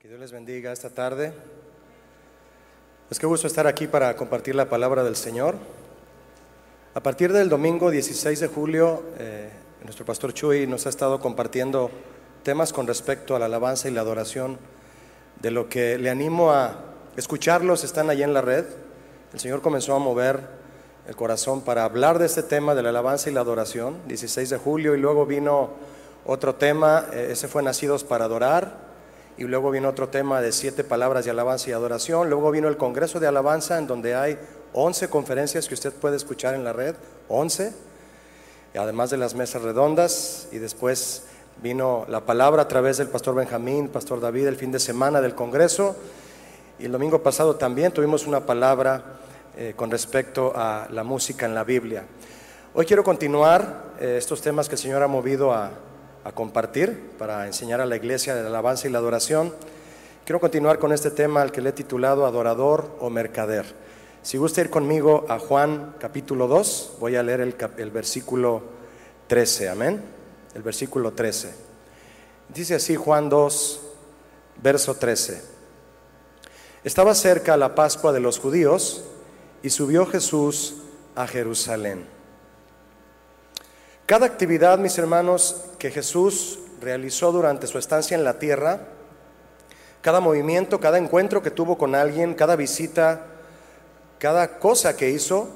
Que Dios les bendiga esta tarde. Es que gusto estar aquí para compartir la palabra del Señor. A partir del domingo 16 de julio, eh, nuestro pastor Chuy nos ha estado compartiendo temas con respecto a la alabanza y la adoración, de lo que le animo a escucharlos, están allí en la red. El Señor comenzó a mover el corazón para hablar de este tema de la alabanza y la adoración, 16 de julio, y luego vino otro tema, eh, ese fue Nacidos para Adorar, y luego vino otro tema de siete palabras de alabanza y adoración, luego vino el Congreso de Alabanza, en donde hay 11 conferencias que usted puede escuchar en la red, 11, además de las mesas redondas, y después vino la palabra a través del pastor Benjamín, pastor David, el fin de semana del Congreso, y el domingo pasado también tuvimos una palabra eh, con respecto a la música en la Biblia. Hoy quiero continuar eh, estos temas que el Señor ha movido a, a compartir para enseñar a la iglesia la alabanza y la adoración. Quiero continuar con este tema al que le he titulado Adorador o Mercader. Si gusta ir conmigo a Juan capítulo 2, voy a leer el, el versículo 13, amén. El versículo 13. Dice así Juan 2, verso 13. Estaba cerca la Pascua de los judíos y subió Jesús a Jerusalén. Cada actividad, mis hermanos, que Jesús realizó durante su estancia en la tierra, cada movimiento, cada encuentro que tuvo con alguien, cada visita, cada cosa que hizo,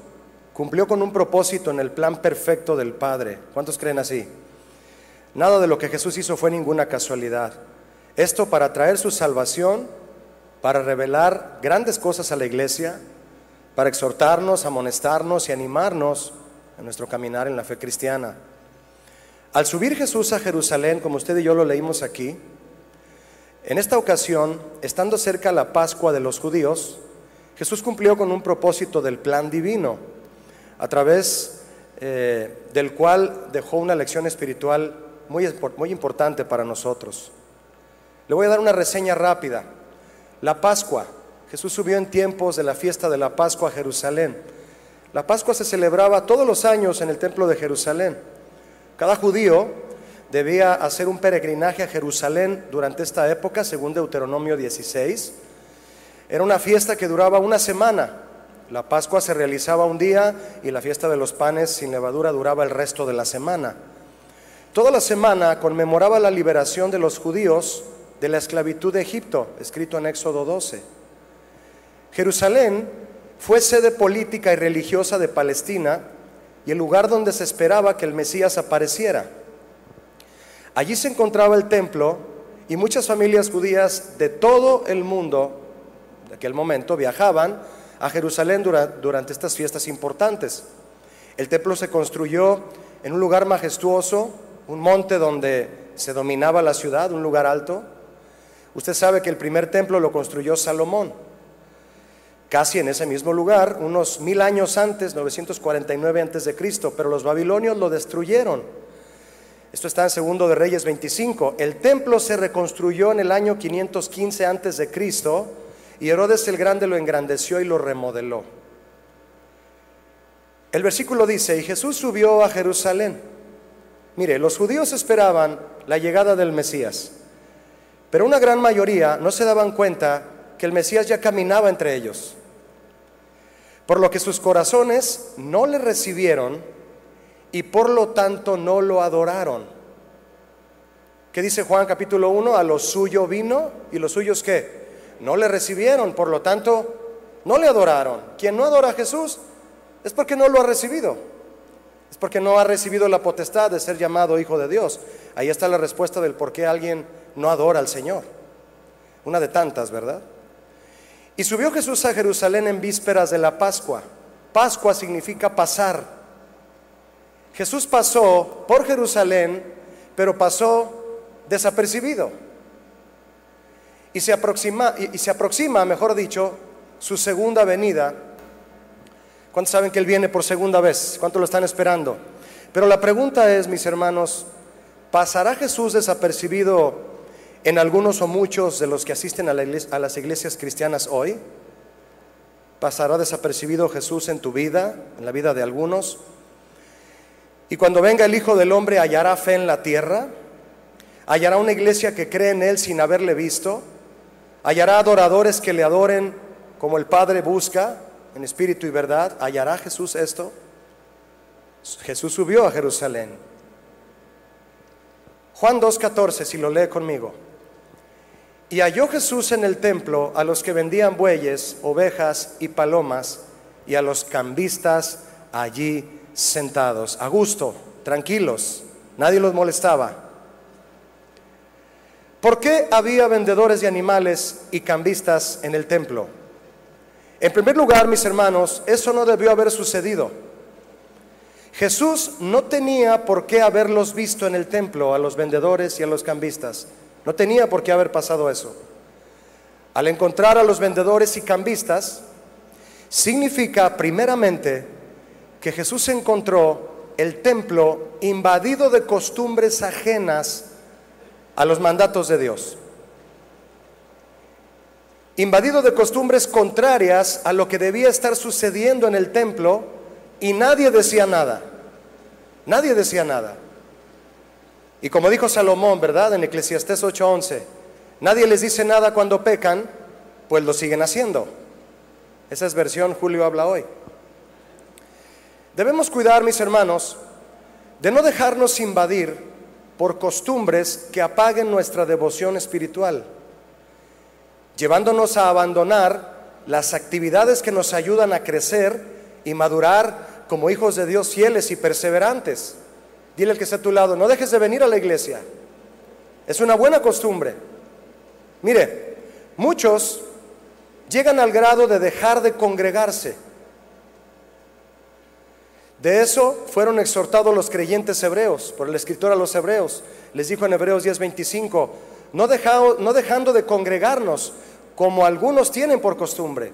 cumplió con un propósito en el plan perfecto del Padre. ¿Cuántos creen así? Nada de lo que Jesús hizo fue ninguna casualidad. Esto para traer su salvación, para revelar grandes cosas a la iglesia, para exhortarnos, amonestarnos y animarnos en nuestro caminar en la fe cristiana. Al subir Jesús a Jerusalén, como usted y yo lo leímos aquí, en esta ocasión, estando cerca la Pascua de los judíos, Jesús cumplió con un propósito del plan divino, a través eh, del cual dejó una lección espiritual muy, muy importante para nosotros. Le voy a dar una reseña rápida. La Pascua. Jesús subió en tiempos de la fiesta de la Pascua a Jerusalén. La Pascua se celebraba todos los años en el templo de Jerusalén. Cada judío debía hacer un peregrinaje a Jerusalén durante esta época, según Deuteronomio 16. Era una fiesta que duraba una semana. La Pascua se realizaba un día y la fiesta de los panes sin levadura duraba el resto de la semana. Toda la semana conmemoraba la liberación de los judíos de la esclavitud de Egipto, escrito en Éxodo 12. Jerusalén fue sede política y religiosa de Palestina y el lugar donde se esperaba que el Mesías apareciera. Allí se encontraba el templo y muchas familias judías de todo el mundo de aquel momento viajaban a Jerusalén durante estas fiestas importantes. El templo se construyó en un lugar majestuoso, un monte donde se dominaba la ciudad, un lugar alto. Usted sabe que el primer templo lo construyó Salomón casi en ese mismo lugar, unos mil años antes, 949 antes de Cristo, pero los babilonios lo destruyeron. Esto está en Segundo de Reyes 25. El templo se reconstruyó en el año 515 antes de Cristo y Herodes el Grande lo engrandeció y lo remodeló. El versículo dice, y Jesús subió a Jerusalén. Mire, los judíos esperaban la llegada del Mesías, pero una gran mayoría no se daban cuenta que el Mesías ya caminaba entre ellos por lo que sus corazones no le recibieron y por lo tanto no lo adoraron. ¿Qué dice Juan capítulo 1? A lo suyo vino y los suyos qué? No le recibieron, por lo tanto no le adoraron. Quien no adora a Jesús es porque no lo ha recibido. Es porque no ha recibido la potestad de ser llamado hijo de Dios. Ahí está la respuesta del por qué alguien no adora al Señor. Una de tantas, ¿verdad? Y subió Jesús a Jerusalén en vísperas de la Pascua. Pascua significa pasar. Jesús pasó por Jerusalén, pero pasó desapercibido. Y se aproxima, y, se aproxima, mejor dicho, su segunda venida. ¿Cuántos saben que Él viene por segunda vez? ¿Cuántos lo están esperando? Pero la pregunta es, mis hermanos, ¿pasará Jesús desapercibido en algunos o muchos de los que asisten a, las iglesias cristianas hoy? ¿Pasará desapercibido Jesús en tu vida, en la vida de algunos? Y cuando venga el Hijo del Hombre, ¿hallará fe en la tierra? ¿Hallará una iglesia que cree en Él sin haberle visto? hallará adoradores que le adoren como el Padre busca en espíritu y verdad. ¿Hallará Jesús esto? Jesús subió a Jerusalén. Juan 2.14, si lo lee conmigo. Y halló Jesús en el templo a los que vendían bueyes, ovejas y palomas, y a los cambistas allí sentados, a gusto, tranquilos, nadie los molestaba. ¿Por qué había vendedores de animales y cambistas en el templo? En primer lugar, mis hermanos, eso no debió haber sucedido. Jesús no tenía por qué haberlos visto en el templo a los vendedores y a los cambistas. No tenía por qué haber pasado eso. Al encontrar a los vendedores y cambistas, significa primeramente que Jesús encontró el templo invadido de costumbres ajenas a los mandatos de Dios. Invadido de costumbres contrarias a lo que debía estar sucediendo en el templo y nadie decía nada. Nadie decía nada. Y como dijo Salomón, ¿verdad? En Eclesiastés 8:11, nadie les dice nada cuando pecan, pues lo siguen haciendo. Esa es versión Julio habla hoy. Debemos cuidar, mis hermanos, de no dejarnos invadir por costumbres que apaguen nuestra devoción espiritual, llevándonos a abandonar las actividades que nos ayudan a crecer y madurar como hijos de Dios fieles y perseverantes. Dile al que está a tu lado, no dejes de venir a la iglesia. Es una buena costumbre. Mire, muchos llegan al grado de dejar de congregarse. De eso fueron exhortados los creyentes hebreos por el escritor a los hebreos. Les dijo en Hebreos 10:25, no, no dejando de congregarnos como algunos tienen por costumbre,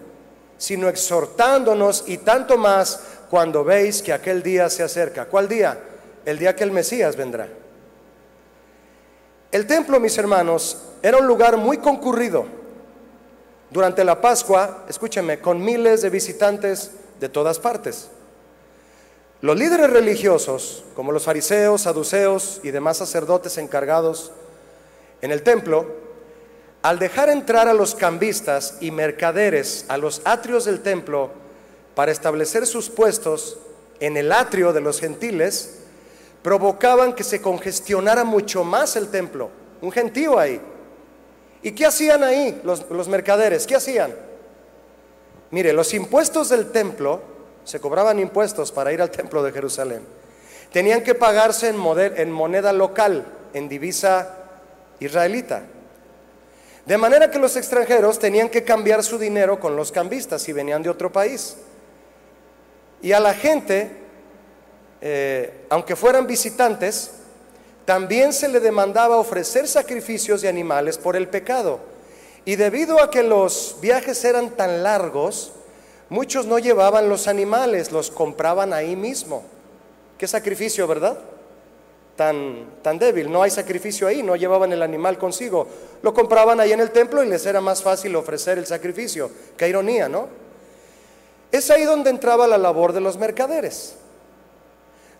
sino exhortándonos y tanto más cuando veis que aquel día se acerca. ¿Cuál día? El día que el Mesías vendrá. El templo, mis hermanos, era un lugar muy concurrido. Durante la Pascua, escúcheme, con miles de visitantes de todas partes. Los líderes religiosos, como los fariseos, saduceos y demás sacerdotes encargados en el templo, al dejar entrar a los cambistas y mercaderes a los atrios del templo para establecer sus puestos en el atrio de los gentiles, provocaban que se congestionara mucho más el templo. Un gentío ahí. ¿Y qué hacían ahí los, mercaderes? ¿Qué hacían? Mire, los impuestos del templo, se cobraban impuestos para ir al templo de Jerusalén. Tenían que pagarse en, moneda local, en divisa israelita. De manera que los extranjeros tenían que cambiar su dinero con los cambistas si venían de otro país. Y a la gente eh, aunque fueran visitantes, también se le demandaba ofrecer sacrificios de animales por el pecado. Y debido a que los viajes eran tan largos, muchos no llevaban los animales, los compraban ahí mismo. Qué sacrificio, ¿verdad? Tan, tan débil, no hay sacrificio ahí, no llevaban el animal consigo. Lo compraban ahí en el templo y les era más fácil ofrecer el sacrificio. Qué ironía, ¿no? Es ahí donde entraba la labor de los mercaderes.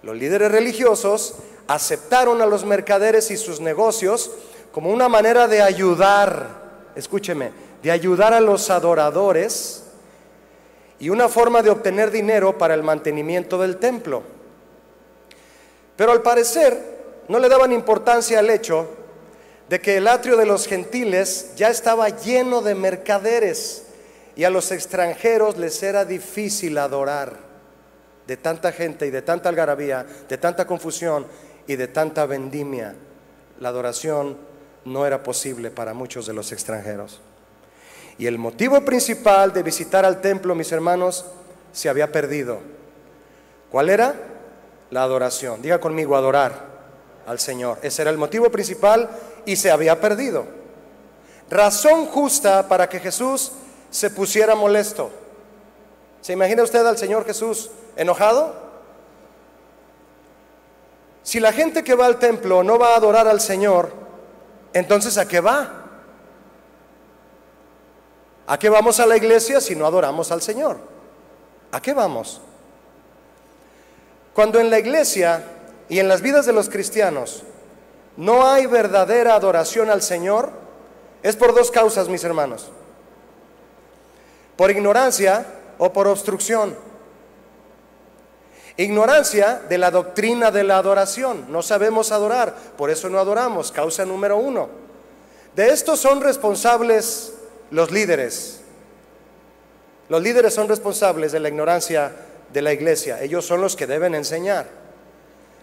Los líderes religiosos aceptaron a los mercaderes y sus negocios como una manera de ayudar, escúcheme, de ayudar a los adoradores y una forma de obtener dinero para el mantenimiento del templo. Pero al parecer no le daban importancia al hecho de que el atrio de los gentiles ya estaba lleno de mercaderes y a los extranjeros les era difícil adorar de tanta gente y de tanta algarabía, de tanta confusión y de tanta vendimia, la adoración no era posible para muchos de los extranjeros. Y el motivo principal de visitar al templo, mis hermanos, se había perdido. ¿Cuál era? La adoración. Diga conmigo, adorar al Señor. Ese era el motivo principal y se había perdido. Razón justa para que Jesús se pusiera molesto. ¿Se imagina usted al Señor Jesús ¿Enojado? Si la gente que va al templo no va a adorar al Señor, entonces ¿a qué va? ¿A qué vamos a la iglesia si no adoramos al Señor? ¿A qué vamos? Cuando en la iglesia y en las vidas de los cristianos no hay verdadera adoración al Señor, Es por dos causas, mis hermanos. Por ignorancia o por obstrucción. Ignorancia de la doctrina de la adoración. No sabemos adorar, por eso no adoramos. Causa número uno. De esto son responsables los líderes. Los líderes son responsables de la ignorancia de la iglesia. Ellos son los que deben enseñar.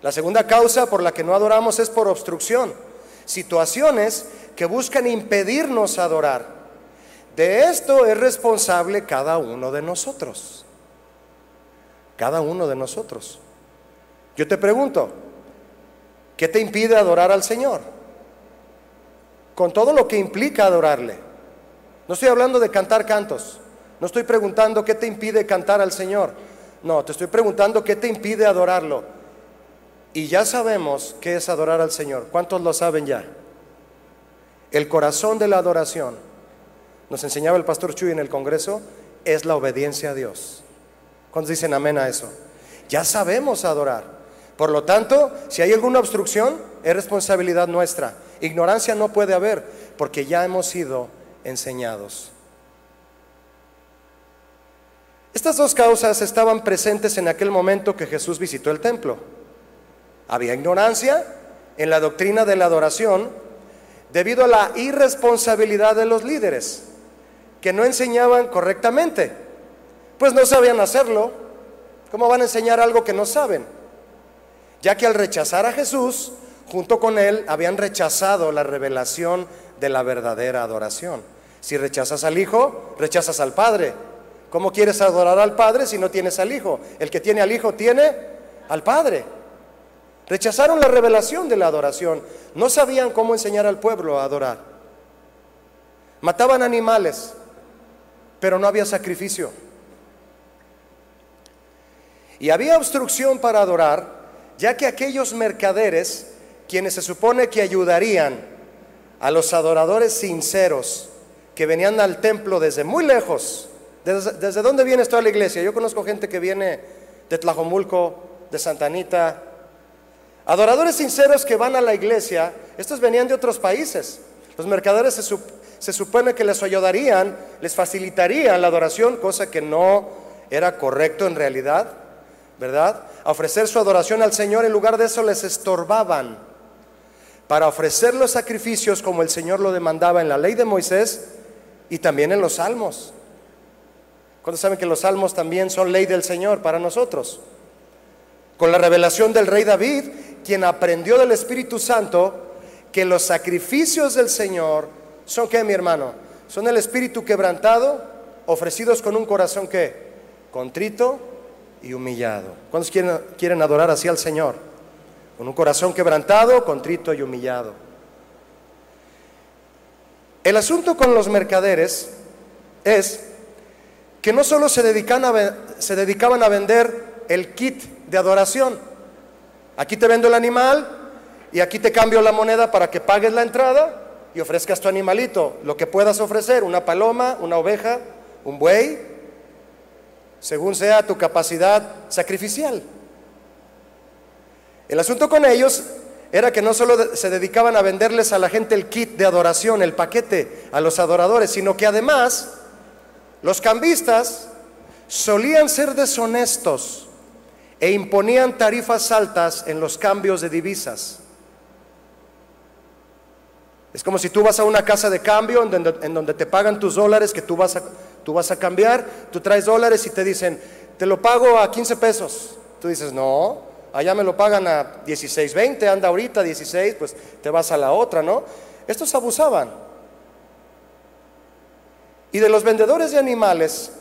La segunda causa por la que no adoramos es por obstrucción. Situaciones que buscan impedirnos adorar. De esto es responsable cada uno de nosotros. Cada uno de nosotros. Yo te pregunto, ¿qué te impide adorar al Señor? Con todo lo que implica adorarle. No estoy hablando de cantar cantos. No estoy preguntando qué te impide cantar al Señor. No, te estoy preguntando qué te impide adorarlo. Y ya sabemos qué es adorar al Señor. ¿Cuántos lo saben ya? El corazón de la adoración, nos enseñaba el pastor Chuy en el Congreso, es la obediencia a Dios. ¿Cuántos dicen amén a eso? Ya sabemos adorar. Por lo tanto, si hay alguna obstrucción, es responsabilidad nuestra. Ignorancia no puede haber, porque ya hemos sido enseñados. Estas dos causas estaban presentes en aquel momento que Jesús visitó el templo. Había ignorancia en la doctrina de la adoración debido a la irresponsabilidad de los líderes, que no enseñaban correctamente, pues no sabían hacerlo. ¿Cómo van a enseñar algo que no saben? Ya que al rechazar a Jesús, junto con él, habían rechazado la revelación de la verdadera adoración. Si rechazas al Hijo, rechazas al Padre. ¿Cómo quieres adorar al Padre si no tienes al Hijo? El que tiene al Hijo tiene al Padre. Rechazaron la revelación de la adoración. No sabían cómo enseñar al pueblo a adorar. Mataban animales, pero no había sacrificio. Y había obstrucción para adorar, ya que aquellos mercaderes, quienes se supone que ayudarían a los adoradores sinceros que venían al templo desde muy lejos, ¿desde, dónde viene toda la iglesia? Yo conozco gente que viene de Tlajomulco, de Santanita, Adoradores sinceros que van a la iglesia, estos venían de otros países. Los mercaderes se, supone que les ayudarían, les facilitarían la adoración, cosa que no era correcto en realidad, ¿verdad? A ofrecer su adoración al Señor, en lugar de eso les estorbaban para ofrecer los sacrificios como el Señor lo demandaba en la ley de Moisés y también en los salmos. ¿Cuántos saben que los salmos también son ley del Señor para nosotros? Con la revelación del rey David, quien aprendió del Espíritu Santo que los sacrificios del Señor son que, mi hermano, son el espíritu quebrantado, ofrecidos con un corazón que contrito y humillado. ¿Cuántos quieren, quieren adorar así al Señor? Con un corazón quebrantado, contrito y humillado. El asunto con los mercaderes es que no solo se se dedicaban a vender el kit de adoración, Aquí te vendo el animal y aquí te cambio la moneda para que pagues la entrada y ofrezcas tu animalito, lo que puedas ofrecer, una paloma, una oveja, un buey, según sea tu capacidad sacrificial. El asunto con ellos era que no solo se dedicaban a venderles a la gente el kit de adoración, el paquete a los adoradores, sino que además los cambistas solían ser deshonestos e imponían tarifas altas en los cambios de divisas. Es como si tú vas a una casa de cambio en donde, te pagan tus dólares que tú vas, a, tú vas a cambiar, tú traes dólares y te dicen, te lo pago a 15 pesos. Tú dices, no, allá me lo pagan a 16, 20, anda ahorita 16, pues te vas a la otra, ¿no? Estos abusaban. Y de los vendedores de animales,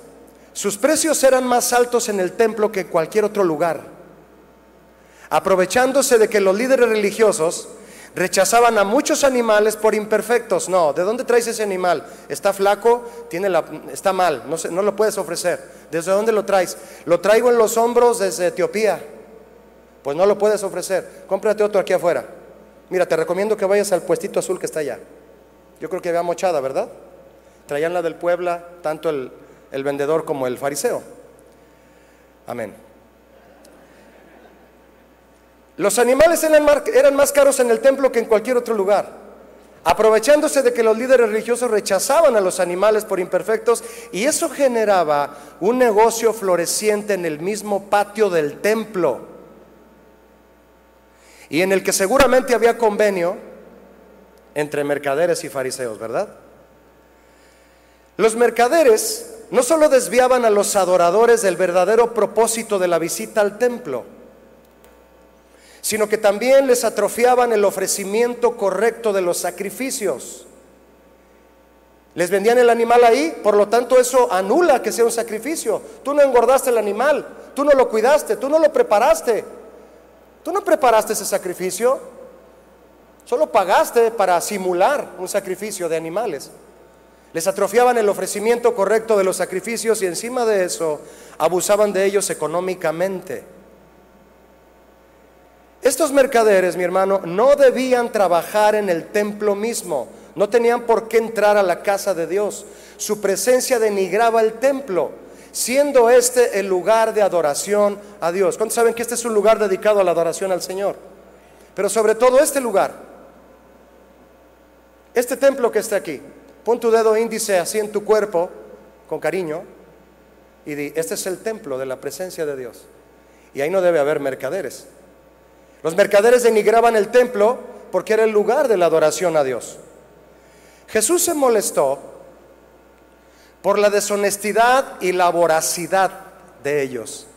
sus precios eran más altos en el templo que en cualquier otro lugar, aprovechándose de que los líderes religiosos rechazaban a muchos animales por imperfectos. No, ¿de dónde traes ese animal? ¿Está flaco? Tiene la, está mal, no, no lo puedes ofrecer. ¿Desde dónde lo traes? Lo traigo en los hombros desde Etiopía. Pues no lo puedes ofrecer. Cómprate otro aquí afuera. Mira, te recomiendo que vayas al puestito azul que está allá. Yo creo que había mochada, ¿verdad? Traían la del Puebla, tanto el, el vendedor como el fariseo. Amén. Los animales eran más caros en el templo que en cualquier otro lugar. aprovechándose de que los líderes religiosos rechazaban a los animales por imperfectos y eso generaba un negocio floreciente en el mismo patio del templo y en el que seguramente había convenio entre mercaderes y fariseos, ¿verdad? Los mercaderes no solo desviaban a los adoradores del verdadero propósito de la visita al templo, sino que también les atrofiaban el ofrecimiento correcto de los sacrificios. Les vendían el animal ahí, por lo tanto eso anula que sea un sacrificio. Tú no engordaste el animal, tú no lo cuidaste, tú no lo preparaste. Tú no preparaste ese sacrificio, solo pagaste para simular un sacrificio de animales. Les atrofiaban el ofrecimiento correcto de los sacrificios y encima de eso abusaban de ellos económicamente. Estos mercaderes, mi hermano, no debían trabajar en el templo mismo, no tenían por qué entrar a la casa de Dios. Su presencia denigraba el templo, siendo este el lugar de adoración a Dios. ¿Cuántos saben que este es un lugar dedicado a la adoración al Señor? Pero sobre todo este lugar, este templo que está aquí, Pon tu dedo índice así en tu cuerpo, con cariño, y di, este es el templo de la presencia de Dios. Y ahí no debe haber mercaderes. Los mercaderes denigraban el templo porque era el lugar de la adoración a Dios. Jesús se molestó por la deshonestidad y la voracidad de ellos.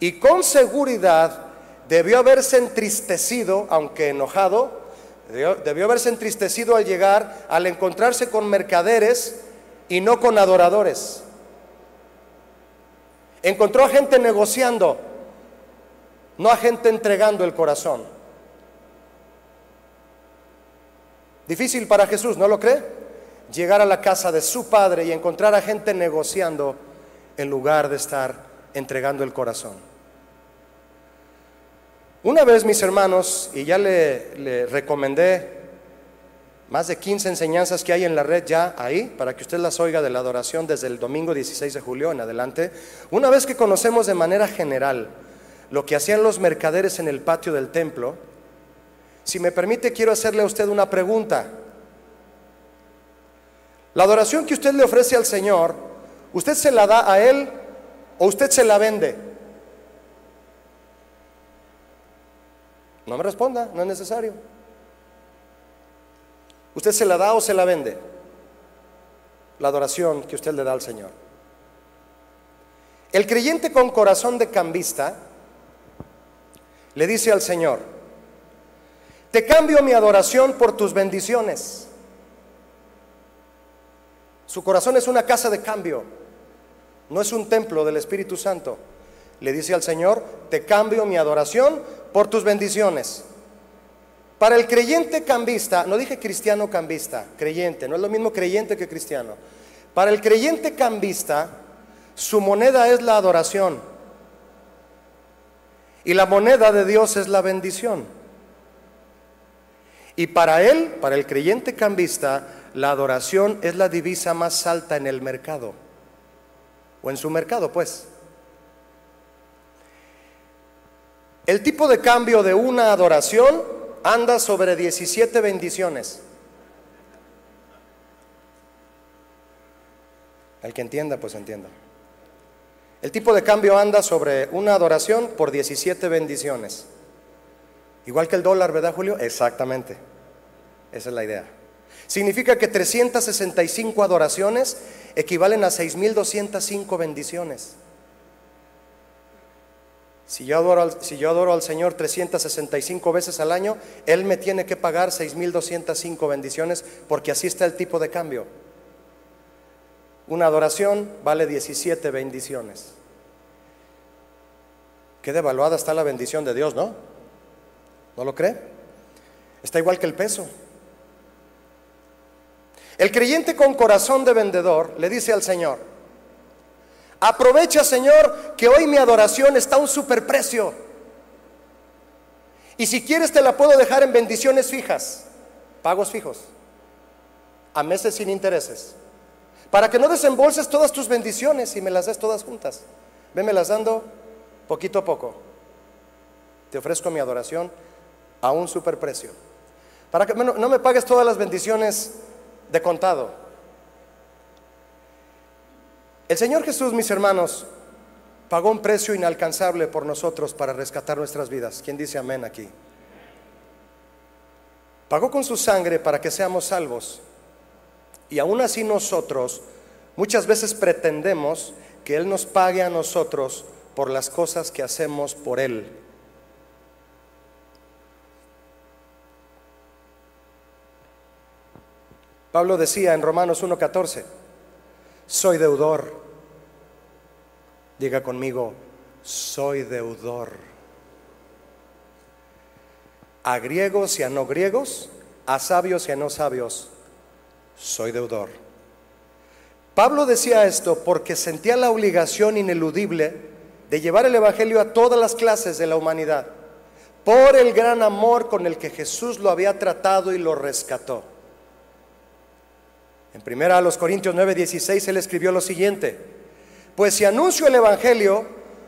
Y con seguridad debió haberse entristecido, aunque enojado, Debió, haberse entristecido al llegar, al encontrarse con mercaderes y no con adoradores. Encontró a gente negociando, no a gente entregando el corazón. Difícil para Jesús, ¿no lo cree? Llegar a la casa de su padre y encontrar a gente negociando en lugar de estar entregando el corazón. Una vez, mis hermanos, y ya le, recomendé más de 15 enseñanzas que hay en la red ya ahí, para que usted las oiga de la adoración desde el domingo 16 de julio en adelante. Una vez que conocemos de manera general lo que hacían los mercaderes en el patio del templo, si me permite, quiero hacerle a usted una pregunta. La adoración que usted le ofrece al Señor, ¿usted se la da a Él o usted se la vende? No me responda, no es necesario. ¿Usted se la da o se la vende? La adoración que usted le da al Señor. El creyente con corazón de cambista le dice al Señor, te cambio mi adoración por tus bendiciones. Su corazón es una casa de cambio, no es un templo del Espíritu Santo. Le dice al Señor, te cambio mi adoración por tus bendiciones. Para el creyente cambista, no dije cristiano cambista, creyente, no es lo mismo creyente que cristiano. Para el creyente cambista, su moneda es la adoración. Y la moneda de Dios es la bendición. Y para él, para el creyente cambista, la adoración es la divisa más alta en el mercado. O en su mercado, pues. El tipo de cambio de una adoración anda sobre 17 bendiciones. El que entienda, pues entienda. El tipo de cambio anda sobre una adoración por 17 bendiciones. Igual que el dólar, ¿verdad, Julio? Exactamente. Esa es la idea. Significa que 365 adoraciones equivalen a 6.205 bendiciones. Si yo, adoro al, si yo adoro al Señor 365 veces al año, Él me tiene que pagar 6.205 bendiciones porque así está el tipo de cambio. Una adoración vale 17 bendiciones. Qué devaluada está la bendición de Dios, ¿no? ¿No lo cree? Está igual que el peso. El creyente con corazón de vendedor le dice al Señor, Aprovecha, Señor, que hoy mi adoración está a un superprecio. Y si quieres te la puedo dejar en bendiciones fijas, pagos fijos, a meses sin intereses, para que no desembolses todas tus bendiciones y me las des todas juntas. las dando poquito a poco. Te ofrezco mi adoración a un superprecio. Para que no me pagues todas las bendiciones de contado. El Señor Jesús, mis hermanos, pagó un precio inalcanzable por nosotros para rescatar nuestras vidas. ¿Quién dice amén aquí? Pagó con su sangre para que seamos salvos. Y aún así nosotros muchas veces pretendemos que Él nos pague a nosotros por las cosas que hacemos por Él. Pablo decía en Romanos 1.14, soy deudor. Diga conmigo, soy deudor. A griegos y a no griegos, a sabios y a no sabios, soy deudor. Pablo decía esto porque sentía la obligación ineludible de llevar el Evangelio a todas las clases de la humanidad, por el gran amor con el que Jesús lo había tratado y lo rescató. En primera a los Corintios 9:16 él escribió lo siguiente: Pues si anuncio el evangelio,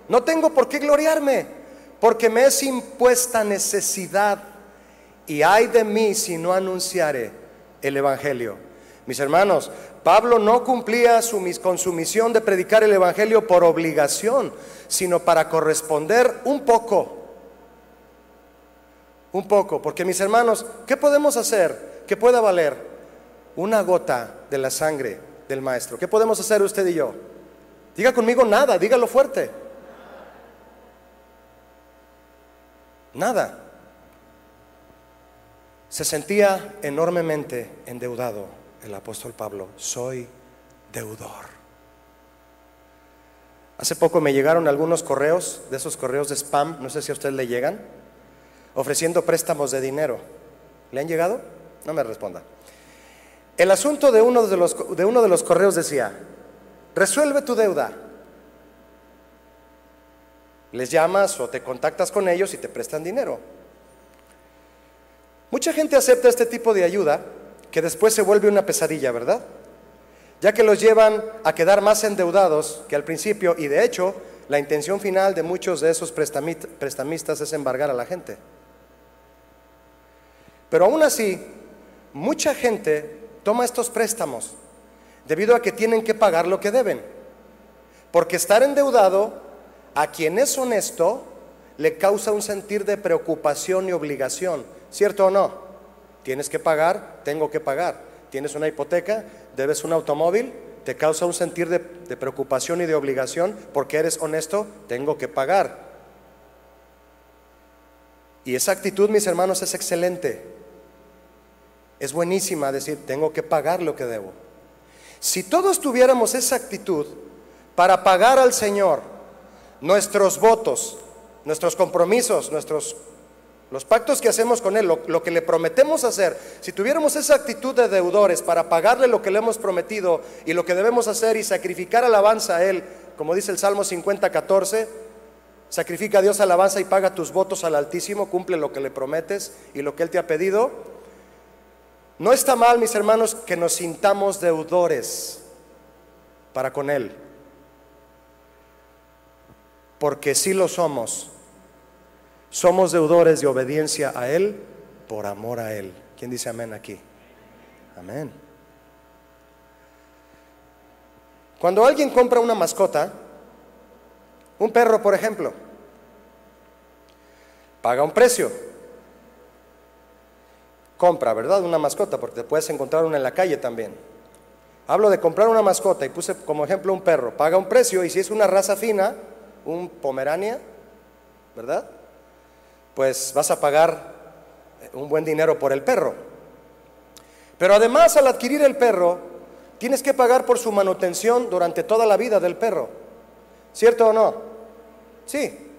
no tengo por qué gloriarme, porque me es impuesta necesidad y hay de mí si no anunciare el evangelio. Mis hermanos, Pablo no cumplía con su misión de predicar el evangelio por obligación, sino para corresponder un poco. Un poco, porque mis hermanos, ¿qué podemos hacer que pueda valer una gota de la sangre del Maestro. ¿Qué podemos hacer usted y yo? Diga conmigo nada, dígalo fuerte. Nada. Se sentía enormemente endeudado el apóstol Pablo. Soy deudor. Hace poco me llegaron algunos correos, de esos correos de spam, no sé si a usted le llegan, ofreciendo préstamos de dinero. ¿Le han llegado? No me responda. El asunto de uno de los, de uno de los correos decía, resuelve tu deuda. Les llamas o te contactas con ellos y te prestan dinero. Mucha gente acepta este tipo de ayuda que después se vuelve una pesadilla, ¿verdad? Ya que los llevan a quedar más endeudados que al principio y de hecho la intención final de muchos de esos prestamistas es embargar a la gente. Pero aún así, mucha gente toma estos préstamos debido a que tienen que pagar lo que deben. Porque estar endeudado a quien es honesto le causa un sentir de preocupación y obligación, ¿cierto o no? Tienes que pagar, tengo que pagar. Tienes una hipoteca, debes un automóvil, te causa un sentir de, preocupación y de obligación porque eres honesto, tengo que pagar. Y esa actitud, mis hermanos, es excelente. Es buenísima decir, tengo que pagar lo que debo. Si todos tuviéramos esa actitud para pagar al Señor nuestros votos, nuestros compromisos, nuestros los pactos que hacemos con Él, lo, que le prometemos hacer, si tuviéramos esa actitud de deudores para pagarle lo que le hemos prometido y lo que debemos hacer y sacrificar alabanza a Él, como dice el Salmo 50, 14, sacrifica a Dios alabanza y paga tus votos al Altísimo, cumple lo que le prometes y lo que Él te ha pedido, no está mal, mis hermanos, que nos sintamos deudores para con Él. Porque sí lo somos. Somos deudores de obediencia a Él por amor a Él. ¿Quién dice amén aquí? Amén. Cuando alguien compra una mascota, un perro por ejemplo, paga un precio compra, ¿verdad? Una mascota, porque te puedes encontrar una en la calle también. Hablo de comprar una mascota y puse como ejemplo un perro. Paga un precio y si es una raza fina, un pomerania, ¿verdad? Pues vas a pagar un buen dinero por el perro. Pero además al adquirir el perro, tienes que pagar por su manutención durante toda la vida del perro. ¿Cierto o no? Sí.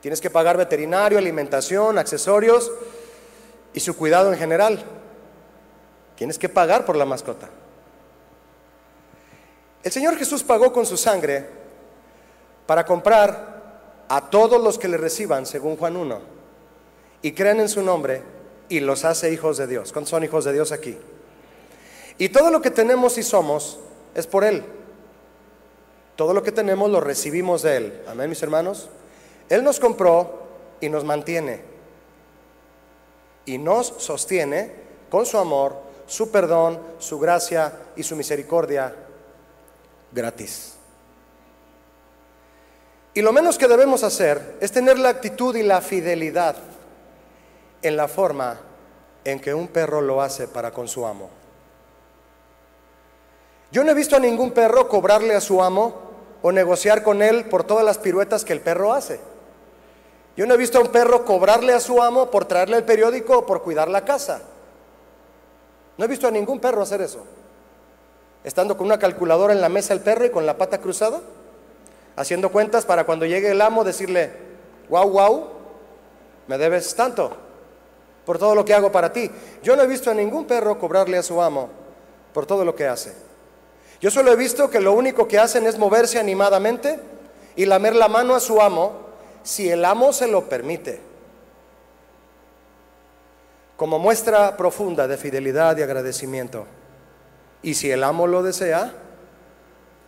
Tienes que pagar veterinario, alimentación, accesorios y su cuidado en general. Tienes que pagar por la mascota. El Señor Jesús pagó con su sangre para comprar a todos los que le reciban, según Juan 1, y creen en su nombre y los hace hijos de Dios. ¿Cuántos son hijos de Dios aquí? Y todo lo que tenemos y somos es por Él. Todo lo que tenemos lo recibimos de Él. Amén, mis hermanos. Él nos compró y nos mantiene. y nos sostiene con su amor, su perdón, su gracia y su misericordia gratis. Y lo menos que debemos hacer es tener la actitud y la fidelidad en la forma en que un perro lo hace para con su amo. Yo no he visto a ningún perro cobrarle a su amo o negociar con él por todas las piruetas que el perro hace. Yo no he visto a un perro cobrarle a su amo por traerle el periódico o por cuidar la casa. No he visto a ningún perro hacer eso. Estando con una calculadora en la mesa el perro y con la pata cruzada, haciendo cuentas para cuando llegue el amo decirle, wow, wow, me debes tanto por todo lo que hago para ti. Yo no he visto a ningún perro cobrarle a su amo por todo lo que hace. Yo solo he visto que lo único que hacen es moverse animadamente y lamer la mano a su amo si el amo se lo permite. Como muestra profunda de fidelidad y agradecimiento. Y si el amo lo desea,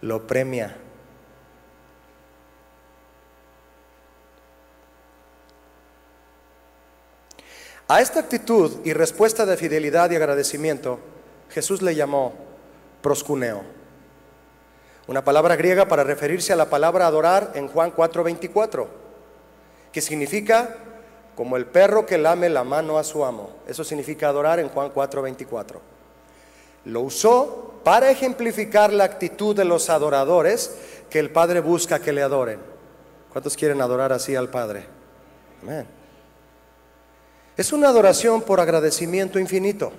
lo premia. A esta actitud y respuesta de fidelidad y agradecimiento, Jesús le llamó proscuneo una palabra griega para referirse a la palabra adorar en Juan 4:24, que significa como el perro que lame la mano a su amo. Eso significa adorar en Juan 4:24. Lo usó para ejemplificar la actitud de los adoradores que el Padre busca que le adoren. ¿Cuántos quieren adorar así al Padre? Amén. Es una adoración por agradecimiento infinito.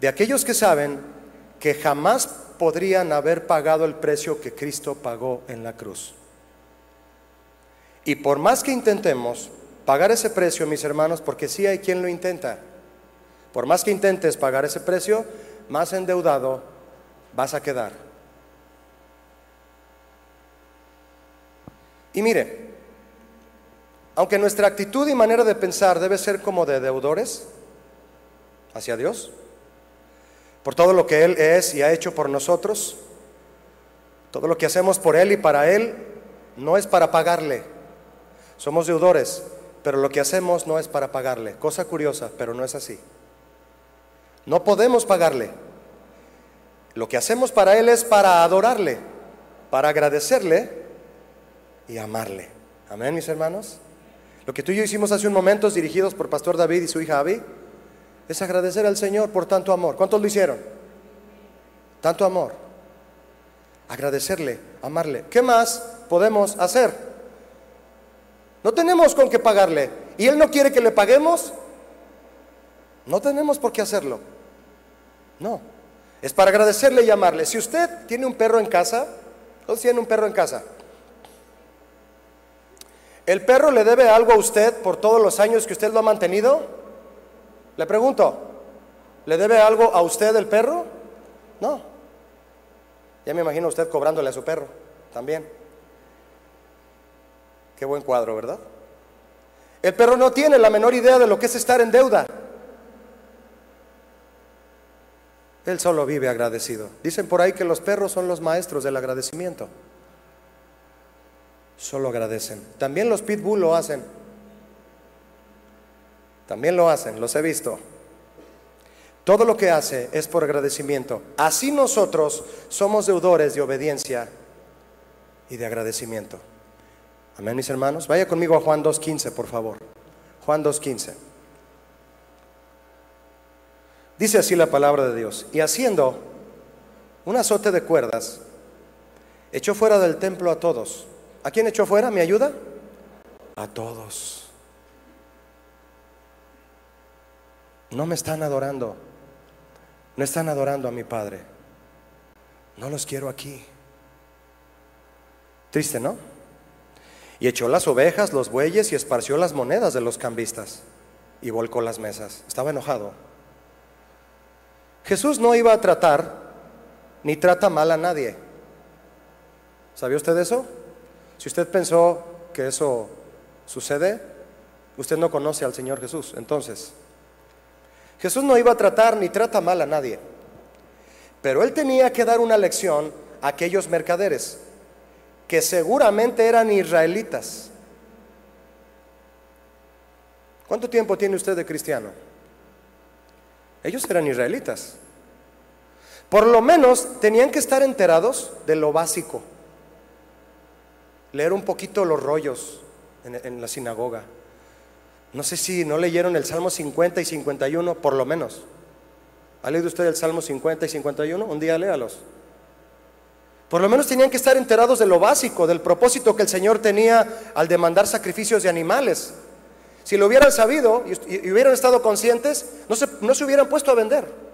De aquellos que saben que jamás podrían haber pagado el precio que Cristo pagó en la cruz. Y por más que intentemos pagar ese precio, mis hermanos, porque sí hay quien lo intenta, por más que intentes pagar ese precio, más endeudado vas a quedar. Y mire, aunque nuestra actitud y manera de pensar debe ser como de deudores hacia Dios, por todo lo que Él es y ha hecho por nosotros. Todo lo que hacemos por Él y para Él no es para pagarle. Somos deudores, pero lo que hacemos no es para pagarle. Cosa curiosa, pero no es así. No podemos pagarle. Lo que hacemos para Él es para adorarle, para agradecerle y amarle. Amén, mis hermanos. Lo que tú y yo hicimos hace un momento, dirigidos por Pastor David y su hija Abby, es agradecer al Señor por tanto amor. ¿Cuántos lo hicieron? Tanto amor. Agradecerle, amarle. ¿Qué más podemos hacer? No tenemos con qué pagarle. ¿Y Él no quiere que le paguemos? No tenemos por qué hacerlo. No. Es para agradecerle y amarle. Si usted tiene un perro en casa, ¿o tiene un perro en casa? ¿El perro le debe algo a usted por todos los años que usted lo ha mantenido? Le pregunto, ¿le debe algo a usted el perro? No. Ya me imagino usted cobrándole a su perro también. Qué buen cuadro, ¿verdad? El perro no tiene la menor idea de lo que es estar en deuda. Él solo vive agradecido. Dicen por ahí que los perros son los maestros del agradecimiento. Solo agradecen. También los pitbull lo hacen. También lo hacen, los he visto. Todo lo que hace es por agradecimiento. Así nosotros somos deudores de obediencia y de agradecimiento. Amén, mis hermanos. Vaya conmigo a Juan 2.15, por favor. Juan 2.15. Dice así la palabra de Dios. Y haciendo un azote de cuerdas, echó fuera del templo a todos. ¿A quién echó fuera? ¿Me ayuda? A todos. No me están adorando. No están adorando a mi Padre. No los quiero aquí. Triste, ¿no? Y echó las ovejas, los bueyes y esparció las monedas de los cambistas y volcó las mesas. Estaba enojado. Jesús no iba a tratar ni trata mal a nadie. ¿Sabía usted eso? Si usted pensó que eso sucede, usted no conoce al Señor Jesús. Entonces, Jesús no iba a tratar ni trata mal a nadie, pero él tenía que dar una lección a aquellos mercaderes, que seguramente eran israelitas. ¿Cuánto tiempo tiene usted de cristiano? Ellos eran israelitas. Por lo menos tenían que estar enterados de lo básico. Leer un poquito los rollos en, la sinagoga. No sé si no leyeron el Salmo 50 y 51, por lo menos. ¿Ha leído usted el Salmo 50 y 51? Un día léalos. Por lo menos tenían que estar enterados de lo básico, del propósito que el Señor tenía al demandar sacrificios de animales. Si lo hubieran sabido y, hubieran estado conscientes, no se, no se hubieran puesto a vender.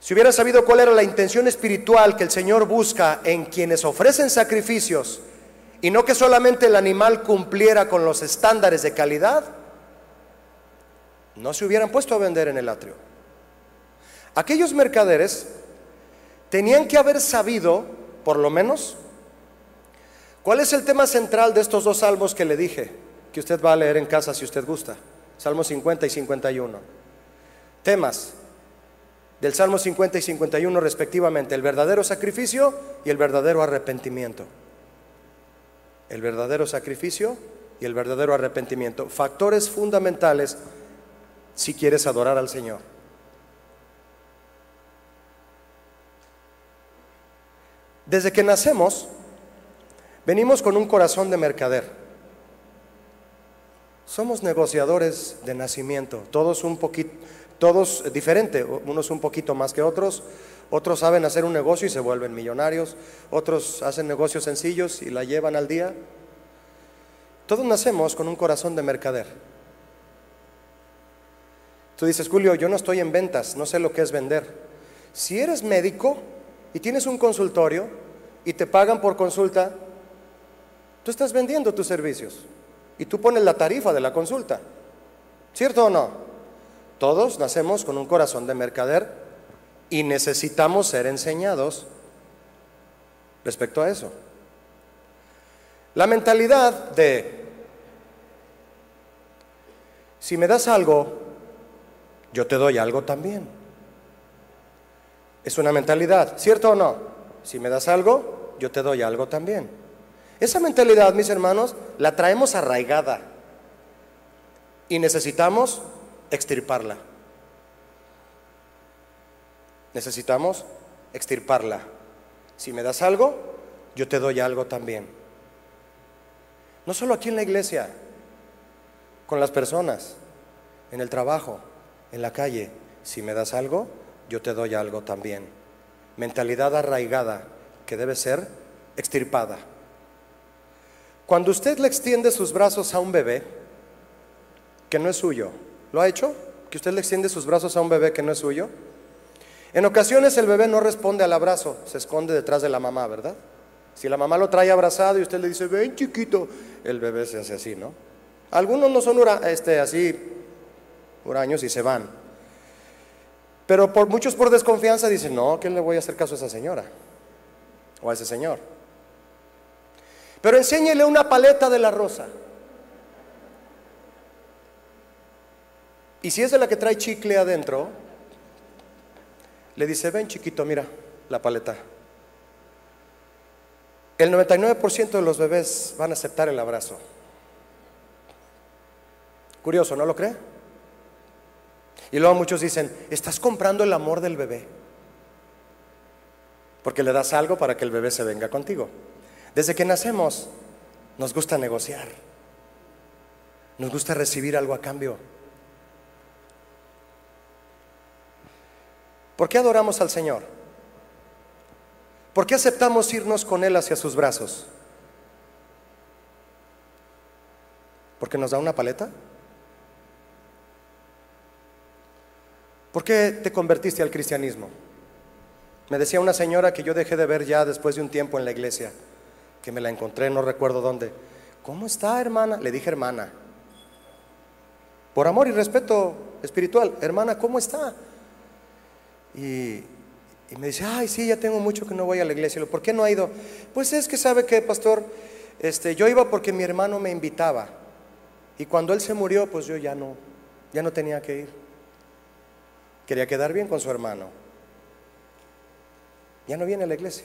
Si hubieran sabido cuál era la intención espiritual que el Señor busca en quienes ofrecen sacrificios y no que solamente el animal cumpliera con los estándares de calidad, no se hubieran puesto a vender en el atrio. Aquellos mercaderes tenían que haber sabido, por lo menos, cuál es el tema central de estos dos salmos que le dije, que usted va a leer en casa si usted gusta, Salmos 50 y 51. Temas del Salmo 50 y 51 respectivamente, el verdadero sacrificio y el verdadero arrepentimiento. El verdadero sacrificio y el verdadero arrepentimiento, factores fundamentales si quieres adorar al Señor. Desde que nacemos, venimos con un corazón de mercader. Somos negociadores de nacimiento, todos un poquito, todos diferentes, unos un poquito más que otros, otros saben hacer un negocio y se vuelven millonarios, otros hacen negocios sencillos y la llevan al día. Todos nacemos con un corazón de mercader. Tú dices, Julio, yo no estoy en ventas, no sé lo que es vender. Si eres médico, y tienes un consultorio y te pagan por consulta, tú estás vendiendo tus servicios y tú pones la tarifa de la consulta. ¿Cierto o no? Todos nacemos con un corazón de mercader y necesitamos ser enseñados respecto a eso. La mentalidad de, si me das algo, yo te doy algo también. Es una mentalidad, ¿cierto o no? Si me das algo, yo te doy algo también. Esa mentalidad, mis hermanos, la traemos arraigada y necesitamos extirparla. Necesitamos extirparla. Si me das algo, yo te doy algo también. No solo aquí en la iglesia, con las personas, en el trabajo, en la calle. Si me das algo, yo te doy algo también. Mentalidad arraigada que debe ser extirpada. Cuando usted le extiende sus brazos a un bebé que no es suyo, ¿lo ha hecho? ¿Que usted le extiende sus brazos a un bebé que no es suyo? En ocasiones el bebé no responde al abrazo, se esconde detrás de la mamá, ¿verdad? Si la mamá lo trae abrazado y usted le dice, ven chiquito, el bebé se hace así, ¿no? Algunos no son este, así, huraños y se van. Pero por, muchos por desconfianza dicen, no, ¿qué le voy a hacer caso a esa señora? O a ese señor. Pero enséñele una paleta de la rosa. Y si es de la que trae chicle adentro, le dice, ven chiquito, mira la paleta. El 99% de los bebés van a aceptar el abrazo. Curioso, ¿no lo cree? Y luego muchos dicen, estás comprando el amor del bebé. Porque le das algo para que el bebé se venga contigo. Desde que nacemos nos gusta negociar. Nos gusta recibir algo a cambio. ¿Por qué adoramos al Señor? ¿Por qué aceptamos irnos con Él hacia sus brazos? ¿Porque nos da una paleta? ¿Por qué te convertiste al cristianismo? Me decía una señora que yo dejé de ver ya después de un tiempo en la iglesia, que me la encontré, no recuerdo dónde. ¿Cómo está, hermana? Le dije, hermana. Por amor y respeto espiritual, hermana, ¿cómo está? Y, me dice, ay, sí, ya tengo mucho que no voy a la iglesia. ¿Por qué no ha ido? Pues es que sabe que, pastor, este, yo iba porque mi hermano me invitaba. Y cuando él se murió, pues yo ya no, ya no tenía que ir. Quería quedar bien con su hermano. Ya no viene a la iglesia.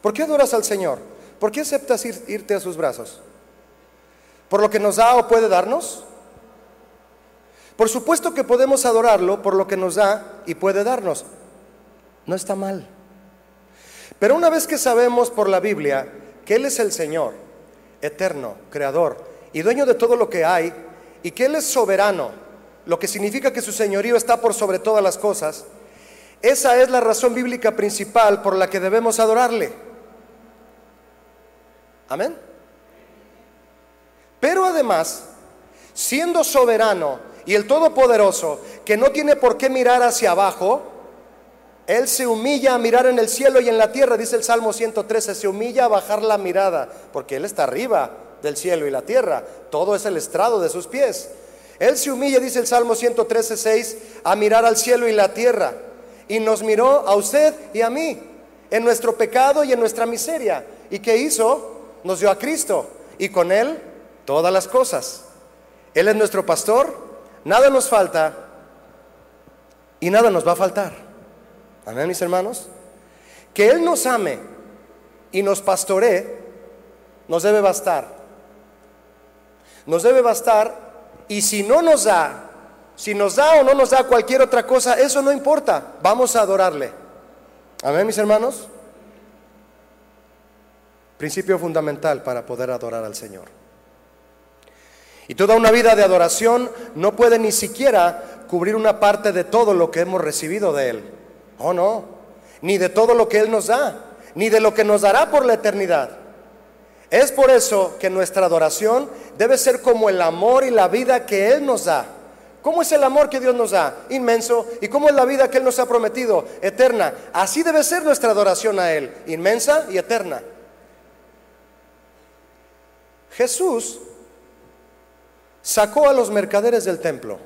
¿Por qué adoras al Señor? ¿Por qué aceptas irte a sus brazos? ¿Por lo que nos da o puede darnos? Por supuesto que podemos adorarlo por lo que nos da y puede darnos. No está mal. Pero una vez que sabemos por la Biblia que Él es el Señor, eterno, creador y dueño de todo lo que hay, y que Él es soberano, lo que significa que su señorío está por sobre todas las cosas, esa es la razón bíblica principal por la que debemos adorarle. Amén. Pero además, siendo soberano y el Todopoderoso, que no tiene por qué mirar hacia abajo, Él se humilla a mirar en el cielo y en la tierra, dice el Salmo 113, se humilla a bajar la mirada, porque Él está arriba del cielo y la tierra, todo es el estrado de sus pies. Él se humilla, dice el Salmo 113, 6, a mirar al cielo y la tierra, y nos miró a usted y a mí, en nuestro pecado y en nuestra miseria. ¿Y qué hizo? Nos dio a Cristo, y con Él todas las cosas. Él es nuestro pastor, nada nos falta y nada nos va a faltar. Amén, mis hermanos. Que Él nos ame y nos pastoree, nos debe bastar. Nos debe bastar y si no nos da, si nos da o no nos da cualquier otra cosa, eso no importa. Vamos a adorarle. Amén, mis hermanos. Principio fundamental para poder adorar al Señor. Y toda una vida de adoración no puede ni siquiera cubrir una parte de todo lo que hemos recibido de Él. Oh, no. Ni de todo lo que Él nos da, ni de lo que nos dará por la eternidad. Es por eso que nuestra adoración debe ser como el amor y la vida que Él nos da. ¿Cómo es el amor que Dios nos da? Inmenso. ¿Y cómo es la vida que Él nos ha prometido? Eterna. Así debe ser nuestra adoración a Él. Inmensa y eterna. Jesús sacó a los mercaderes del templo,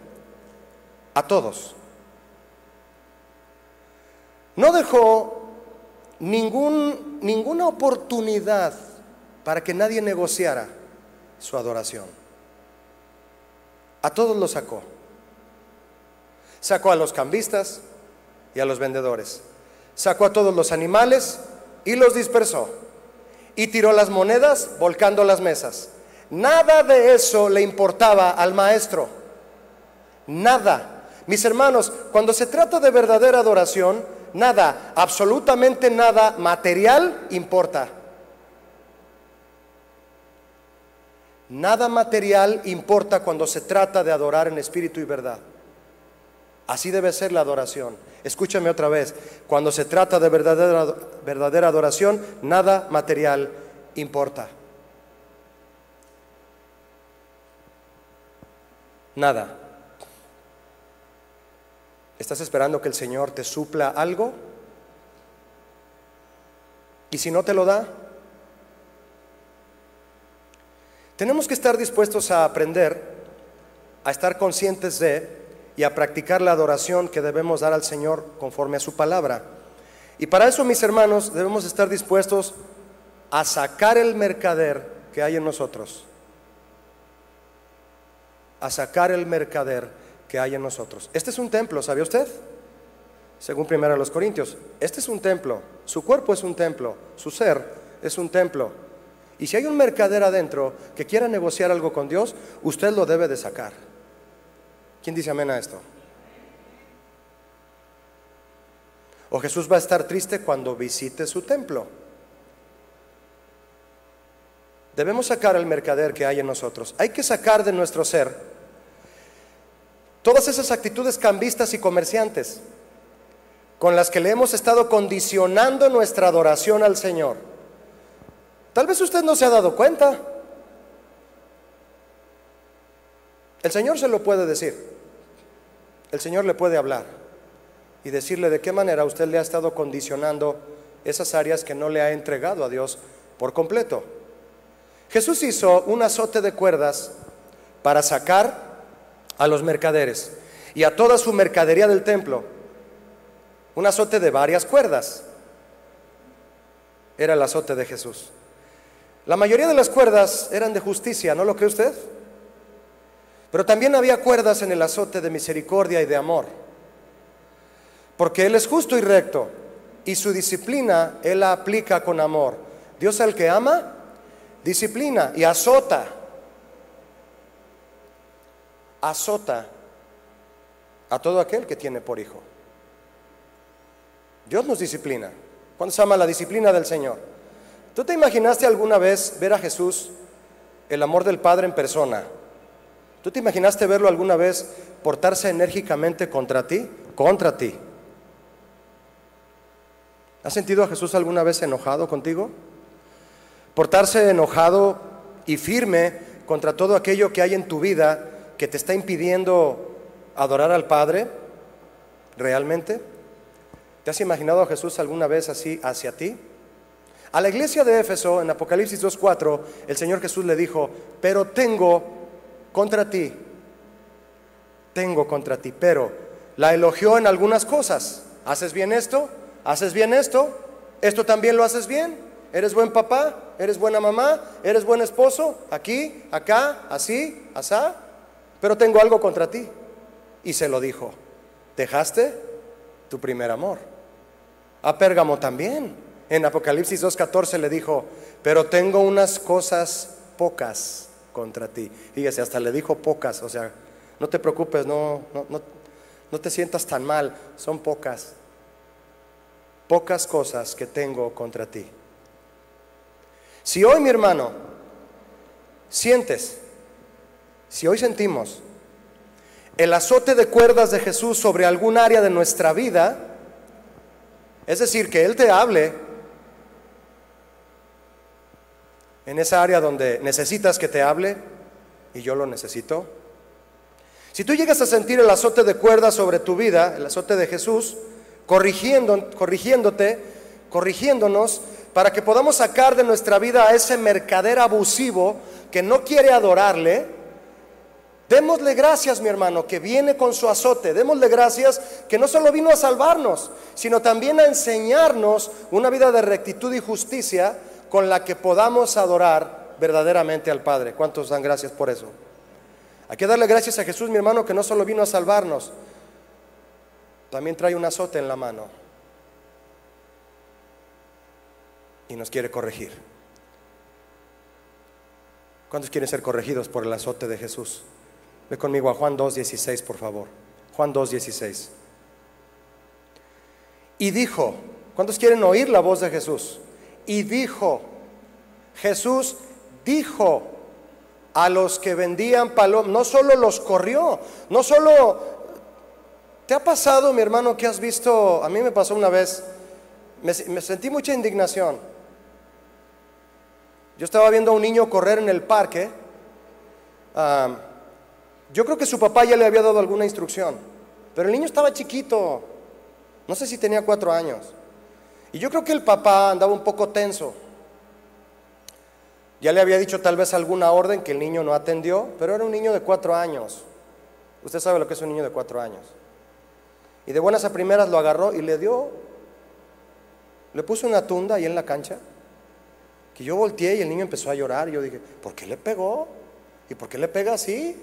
a todos. No dejó ninguna oportunidad para que nadie negociara su adoración. A todos los sacó. Sacó a los cambistas y a los vendedores. Sacó a todos los animales y los dispersó. Y tiró las monedas volcando las mesas. Nada de eso le importaba al maestro. Nada. Mis hermanos, cuando se trata de verdadera adoración, nada, absolutamente nada material importa. Nada material importa cuando se trata de adorar en espíritu y verdad. Así debe ser la adoración. Escúchame otra vez. Cuando se trata de verdadera, verdadera adoración, nada material importa. Nada. ¿Estás esperando que el Señor te supla algo? ¿Y si no te lo da? Tenemos que estar dispuestos a aprender, a estar conscientes de y a practicar la adoración que debemos dar al Señor conforme a su palabra. Y para eso, mis hermanos, debemos estar dispuestos a sacar el mercader que hay en nosotros a sacar el mercader que hay en nosotros. Este es un templo, ¿sabe usted? Según primero los Corintios, este es un templo, su cuerpo es un templo, su ser es un templo. Y si hay un mercader adentro que quiera negociar algo con Dios, usted lo debe de sacar. ¿Quién dice amén a esto? O Jesús va a estar triste cuando visite su templo. Debemos sacar el mercader que hay en nosotros. Hay que sacar de nuestro ser Todas esas actitudes cambistas y comerciantes con las que le hemos estado condicionando nuestra adoración al Señor. Tal vez usted no se ha dado cuenta. El Señor se lo puede decir. El Señor le puede hablar y decirle de qué manera usted le ha estado condicionando esas áreas que no le ha entregado a Dios por completo. Jesús hizo un azote de cuerdas para sacar a los mercaderes y a toda su mercadería del templo. Un azote de varias cuerdas. Era el azote de Jesús. La mayoría de las cuerdas eran de justicia, ¿no lo cree usted? Pero también había cuerdas en el azote de misericordia y de amor. Porque Él es justo y recto y su disciplina Él la aplica con amor. Dios al que ama, disciplina y azota azota a todo aquel que tiene por hijo. Dios nos disciplina. ¿Cuándo se llama la disciplina del Señor? ¿Tú te imaginaste alguna vez ver a Jesús, el amor del Padre en persona? ¿Tú te imaginaste verlo alguna vez portarse enérgicamente contra ti? Contra ti. ¿Has sentido a Jesús alguna vez enojado contigo? Portarse enojado y firme contra todo aquello que hay en tu vida que te está impidiendo adorar al Padre realmente. ¿Te has imaginado a Jesús alguna vez así hacia ti? A la iglesia de Éfeso, en Apocalipsis 2.4, el Señor Jesús le dijo, pero tengo contra ti, tengo contra ti, pero la elogió en algunas cosas. ¿Haces bien esto? ¿Haces bien esto? ¿Esto también lo haces bien? ¿Eres buen papá? ¿Eres buena mamá? ¿Eres buen esposo? Aquí, acá, así, asá. Pero tengo algo contra ti. Y se lo dijo. ¿Dejaste tu primer amor? A Pérgamo también. En Apocalipsis 2.14 le dijo, pero tengo unas cosas pocas contra ti. Fíjese, hasta le dijo pocas. O sea, no te preocupes, no, no, no, no te sientas tan mal. Son pocas pocas cosas que tengo contra ti. Si hoy, mi hermano, sientes, si hoy sentimos el azote de cuerdas de Jesús sobre algún área de nuestra vida, es decir, que Él te hable en esa área donde necesitas que te hable, y yo lo necesito, si tú llegas a sentir el azote de cuerdas sobre tu vida, el azote de Jesús, corrigiendo, corrigiéndote, corrigiéndonos, para que podamos sacar de nuestra vida a ese mercader abusivo que no quiere adorarle. Démosle gracias, mi hermano, que viene con su azote. Démosle gracias que no solo vino a salvarnos, sino también a enseñarnos una vida de rectitud y justicia con la que podamos adorar verdaderamente al Padre. ¿Cuántos dan gracias por eso? Hay que darle gracias a Jesús, mi hermano, que no solo vino a salvarnos, también trae un azote en la mano y nos quiere corregir. ¿Cuántos quieren ser corregidos por el azote de Jesús? Ve conmigo a Juan 2.16, por favor. Juan 2.16. Y dijo, ¿cuántos quieren oír la voz de Jesús? Y dijo, Jesús dijo a los que vendían palomas, no solo los corrió, no solo ¿Te ha pasado, mi hermano, que has visto? A mí me pasó una vez, me, sentí mucha indignación. Yo estaba viendo a un niño correr en el parque. yo creo que su papá ya le había dado alguna instrucción, pero el niño estaba chiquito, no sé si tenía cuatro años. Y yo creo que el papá andaba un poco tenso. Ya le había dicho tal vez alguna orden que el niño no atendió, pero era un niño de cuatro años. Usted sabe lo que es un niño de cuatro años. Y de buenas a primeras lo agarró y le dio, le puso una tunda ahí en la cancha, que yo volteé y el niño empezó a llorar. Y yo dije, ¿por qué le pegó? ¿Y por qué le pega así?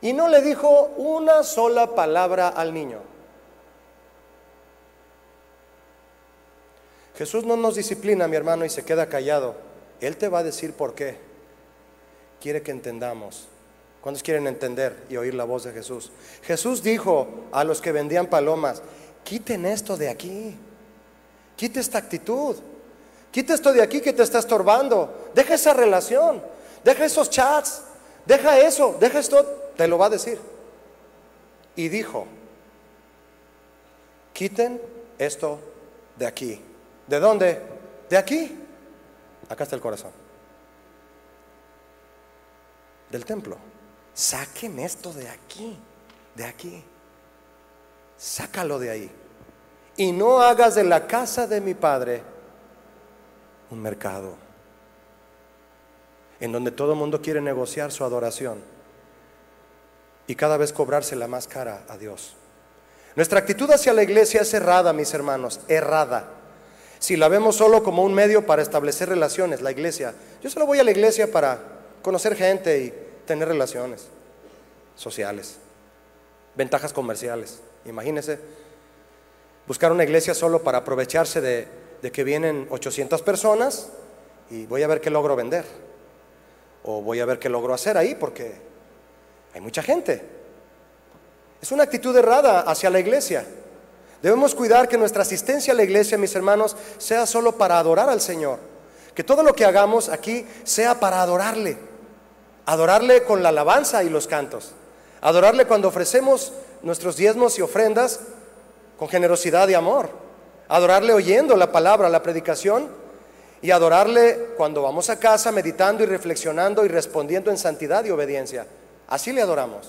Y no le dijo una sola palabra al niño. Jesús no nos disciplina, mi hermano, y se queda callado. Él te va a decir por qué. Quiere que entendamos. ¿Cuántos quieren entender y oír la voz de Jesús? Jesús dijo a los que vendían palomas, quiten esto de aquí, quite esta actitud, quite esto de aquí que te está estorbando, deja esa relación, deja esos chats, deja eso, deja esto, te lo va a decir. Y dijo, quiten esto de aquí. ¿De dónde? De aquí. Acá está el corazón. Del templo. Saquen esto de aquí, de aquí. Sácalo de ahí. Y no hagas de la casa de mi padre un mercado en donde todo el mundo quiere negociar su adoración y cada vez cobrársela más cara a Dios. Nuestra actitud hacia la iglesia es errada, mis hermanos, errada. Si la vemos solo como un medio para establecer relaciones, la iglesia. Yo solo voy a la iglesia para conocer gente y tener relaciones sociales, ventajas comerciales. Imagínense, buscar una iglesia solo para aprovecharse de, que vienen 800 personas y voy a ver qué logro vender. O voy a ver qué logro hacer ahí porque Hay mucha gente. Es una actitud errada hacia la iglesia. Debemos cuidar que nuestra asistencia a la iglesia, mis hermanos, sea solo para adorar al Señor. Que todo lo que hagamos aquí sea para adorarle. Adorarle con la alabanza y los cantos. Adorarle cuando ofrecemos nuestros diezmos y ofrendas con generosidad y amor. Adorarle oyendo la palabra, la predicación. Y adorarle cuando vamos a casa meditando y reflexionando y respondiendo en santidad y obediencia. Así le adoramos.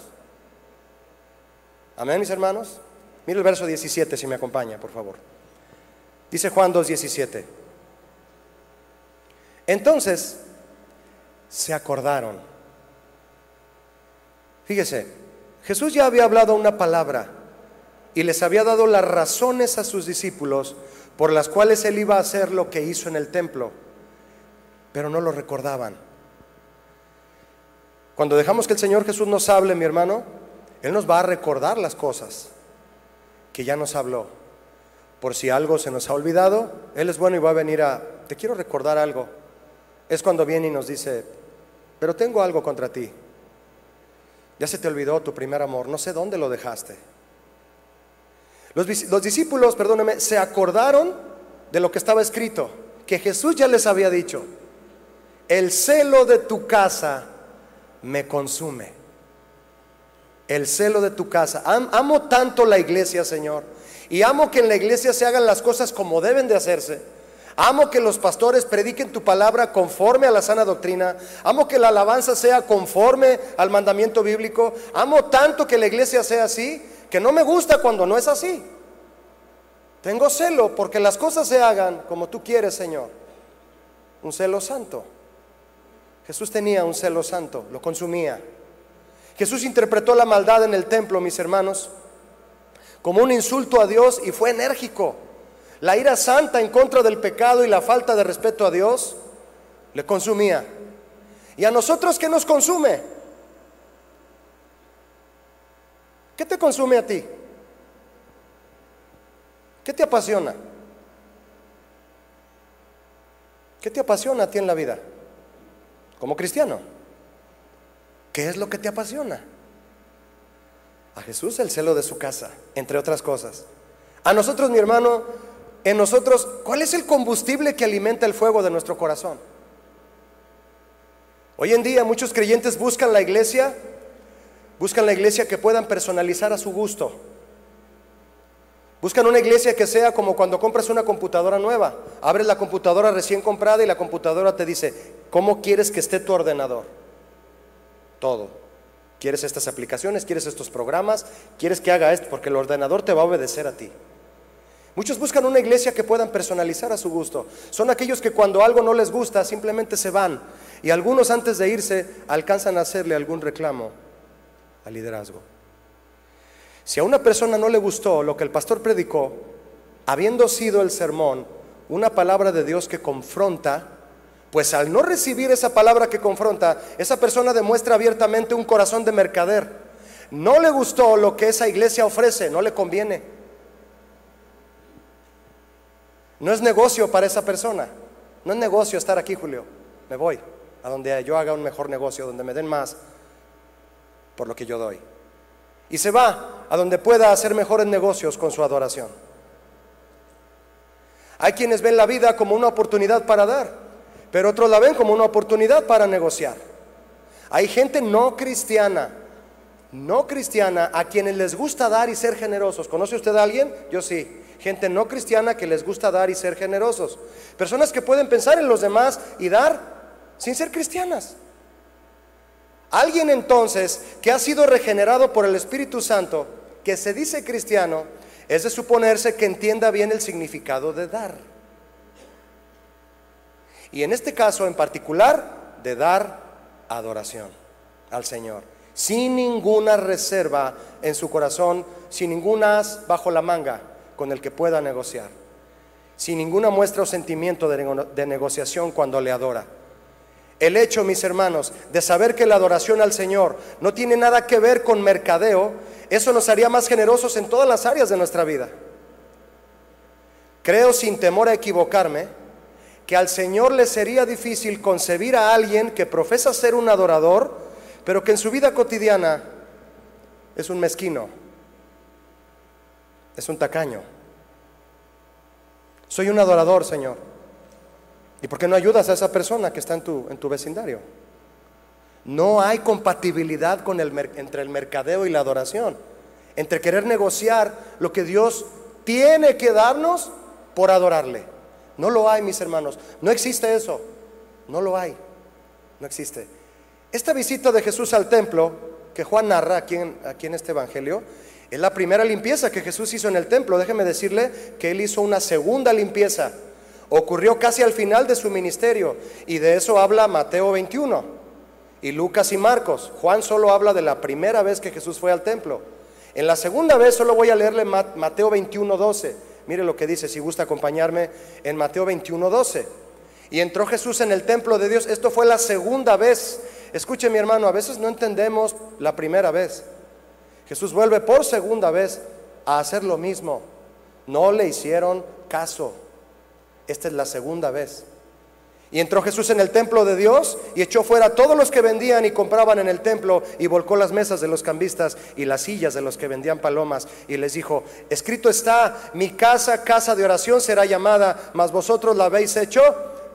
Amén, mis hermanos. Mira el verso 17 si me acompaña, por favor. Dice Juan 2.17. Entonces se acordaron. Fíjese, Jesús ya había hablado una palabra y les había dado las razones a sus discípulos por las cuales él iba a hacer lo que hizo en el templo, pero no lo recordaban. Cuando dejamos que el Señor Jesús nos hable, mi hermano, Él nos va a recordar las cosas que ya nos habló. Por si algo se nos ha olvidado, Él es bueno y va a venir a, te quiero recordar algo. Es cuando viene y nos dice, pero tengo algo contra ti. Ya se te olvidó tu primer amor, no sé dónde lo dejaste. Los, los discípulos, perdóneme, se acordaron de lo que estaba escrito, que Jesús ya les había dicho, el celo de tu casa me consume el celo de tu casa. amo tanto la iglesia, Señor. Y amo que en la iglesia se hagan las cosas como deben de hacerse. Amo que los pastores prediquen tu palabra conforme a la sana doctrina. Amo que la alabanza sea conforme al mandamiento bíblico. Amo tanto que la iglesia sea así, que no me gusta cuando no es así. Tengo celo porque las cosas se hagan como tú quieres, Señor. Un celo santo. Jesús tenía un celo santo, lo consumía. Jesús interpretó la maldad en el templo, mis hermanos, como un insulto a Dios y fue enérgico. La ira santa en contra del pecado y la falta de respeto a Dios le consumía. ¿Y a nosotros qué nos consume? ¿Qué te consume a ti? ¿Qué te apasiona? ¿Qué te apasiona a ti en la vida? Como cristiano. ¿Qué es lo que te apasiona? A Jesús el celo de su casa, entre otras cosas. A nosotros, mi hermano, en nosotros, ¿cuál es el combustible que alimenta el fuego de nuestro corazón? Hoy en día muchos creyentes buscan la iglesia, buscan la iglesia que puedan personalizar a su gusto. Buscan una iglesia que sea como cuando compras una computadora nueva. Abres la computadora recién comprada y la computadora te dice, ¿cómo quieres que esté tu ordenador? todo. ¿Quieres estas aplicaciones? ¿Quieres estos programas? ¿Quieres que haga esto? Porque el ordenador te va a obedecer a ti. Muchos buscan una iglesia que puedan personalizar a su gusto. Son aquellos que cuando algo no les gusta simplemente se van. Y algunos antes de irse alcanzan a hacerle algún reclamo al liderazgo. Si a una persona no le gustó lo que el pastor predicó, habiendo sido el sermón una palabra de Dios que confronta, pues al no recibir esa palabra que confronta, esa persona demuestra abiertamente un corazón de mercader. No le gustó lo que esa iglesia ofrece, no le conviene. No es negocio para esa persona. No es negocio estar aquí, Julio. Me voy a donde yo haga un mejor negocio, donde me den más por lo que yo doy. Y se va a donde pueda hacer mejores negocios con su adoración. Hay quienes ven la vida como una oportunidad para dar pero otros la ven como una oportunidad para negociar. Hay gente no cristiana, no cristiana, a quienes les gusta dar y ser generosos. ¿Conoce usted a alguien? Yo sí. Gente no cristiana que les gusta dar y ser generosos. Personas que pueden pensar en los demás y dar sin ser cristianas. Alguien entonces que ha sido regenerado por el Espíritu Santo, que se dice cristiano, es de suponerse que entienda bien el significado de dar y en este caso en particular de dar adoración al Señor, sin ninguna reserva en su corazón, sin ninguna as bajo la manga con el que pueda negociar, sin ninguna muestra o sentimiento de, de negociación cuando le adora. El hecho, mis hermanos, de saber que la adoración al Señor no tiene nada que ver con mercadeo, eso nos haría más generosos en todas las áreas de nuestra vida. Creo sin temor a equivocarme que al Señor le sería difícil concebir a alguien que profesa ser un adorador, pero que en su vida cotidiana es un mezquino, es un tacaño. Soy un adorador, Señor. ¿Y por qué no ayudas a esa persona que está en tu, en tu vecindario? No hay compatibilidad con el, entre el mercadeo y la adoración, entre querer negociar lo que Dios tiene que darnos por adorarle. No lo hay, mis hermanos. No existe eso. No lo hay. No existe. Esta visita de Jesús al templo, que Juan narra aquí en, aquí en este Evangelio, es la primera limpieza que Jesús hizo en el templo. Déjeme decirle que él hizo una segunda limpieza. Ocurrió casi al final de su ministerio y de eso habla Mateo 21 y Lucas y Marcos. Juan solo habla de la primera vez que Jesús fue al templo. En la segunda vez solo voy a leerle Mateo 21, 12. Mire lo que dice, si gusta acompañarme en Mateo 21, 12. Y entró Jesús en el templo de Dios. Esto fue la segunda vez. Escuche mi hermano, a veces no entendemos la primera vez. Jesús vuelve por segunda vez a hacer lo mismo. No le hicieron caso. Esta es la segunda vez. Y entró Jesús en el templo de Dios y echó fuera a todos los que vendían y compraban en el templo y volcó las mesas de los cambistas y las sillas de los que vendían palomas y les dijo, escrito está, mi casa, casa de oración será llamada, mas vosotros la habéis hecho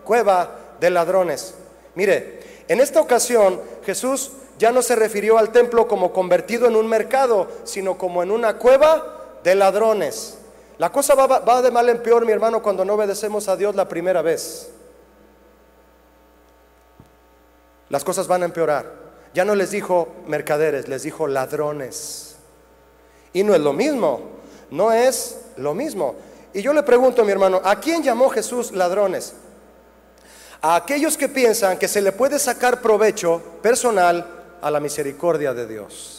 cueva de ladrones. Mire, en esta ocasión Jesús ya no se refirió al templo como convertido en un mercado, sino como en una cueva de ladrones. La cosa va, de mal en peor, mi hermano, cuando no obedecemos a Dios la primera vez. las cosas van a empeorar. Ya no les dijo mercaderes, les dijo ladrones. Y no es lo mismo, no es lo mismo. Y yo le pregunto, mi hermano, ¿a quién llamó Jesús ladrones? A aquellos que piensan que se le puede sacar provecho personal a la misericordia de Dios.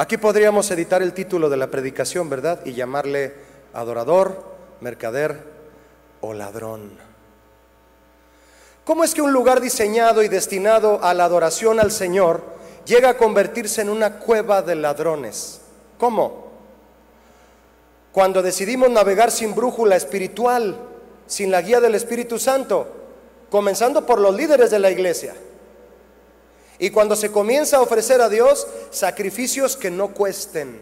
Aquí podríamos editar el título de la predicación, ¿verdad? Y llamarle adorador, mercader o ladrón. ¿Cómo es que un lugar diseñado y destinado a la adoración al Señor llega a convertirse en una cueva de ladrones? ¿Cómo? Cuando decidimos navegar sin brújula espiritual, sin la guía del Espíritu Santo, comenzando por los líderes de la iglesia. Y cuando se comienza a ofrecer a Dios sacrificios que no cuesten.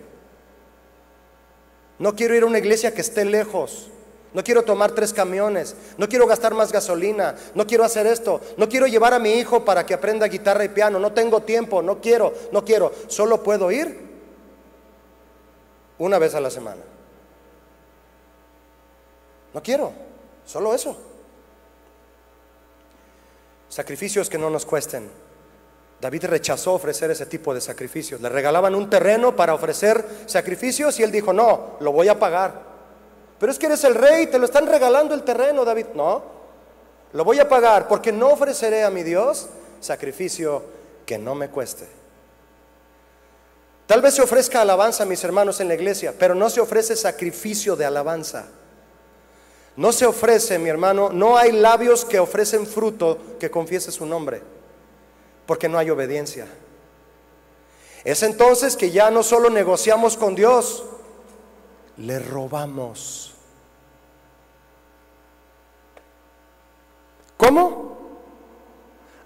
No quiero ir a una iglesia que esté lejos. No quiero tomar tres camiones, no quiero gastar más gasolina, no quiero hacer esto, no quiero llevar a mi hijo para que aprenda guitarra y piano, no tengo tiempo, no quiero, no quiero, solo puedo ir una vez a la semana. No quiero, solo eso. Sacrificios que no nos cuesten. David rechazó ofrecer ese tipo de sacrificios. Le regalaban un terreno para ofrecer sacrificios y él dijo, no, lo voy a pagar. Pero es que eres el rey, te lo están regalando el terreno, David. No, lo voy a pagar porque no ofreceré a mi Dios sacrificio que no me cueste. Tal vez se ofrezca alabanza a mis hermanos en la iglesia, pero no se ofrece sacrificio de alabanza. No se ofrece, mi hermano, no hay labios que ofrecen fruto que confiese su nombre, porque no hay obediencia. Es entonces que ya no solo negociamos con Dios, le robamos. ¿Cómo?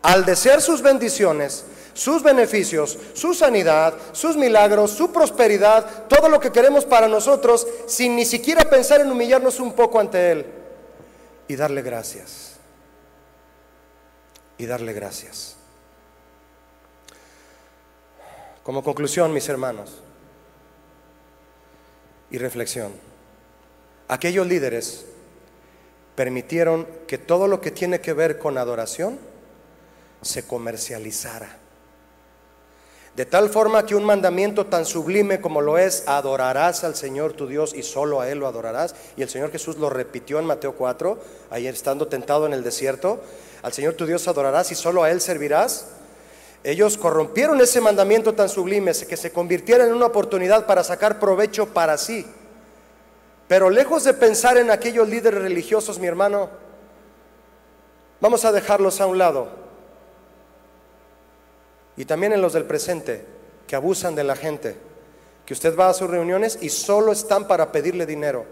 Al desear sus bendiciones, sus beneficios, su sanidad, sus milagros, su prosperidad, todo lo que queremos para nosotros, sin ni siquiera pensar en humillarnos un poco ante Él y darle gracias. Y darle gracias. Como conclusión, mis hermanos, y reflexión. Aquellos líderes permitieron que todo lo que tiene que ver con adoración se comercializara. De tal forma que un mandamiento tan sublime como lo es, adorarás al Señor tu Dios y solo a Él lo adorarás. Y el Señor Jesús lo repitió en Mateo 4, ayer estando tentado en el desierto. Al Señor tu Dios adorarás y solo a Él servirás. Ellos corrompieron ese mandamiento tan sublime que se convirtiera en una oportunidad para sacar provecho para sí. Pero lejos de pensar en aquellos líderes religiosos, mi hermano, vamos a dejarlos a un lado. Y también en los del presente, que abusan de la gente, que usted va a sus reuniones y solo están para pedirle dinero,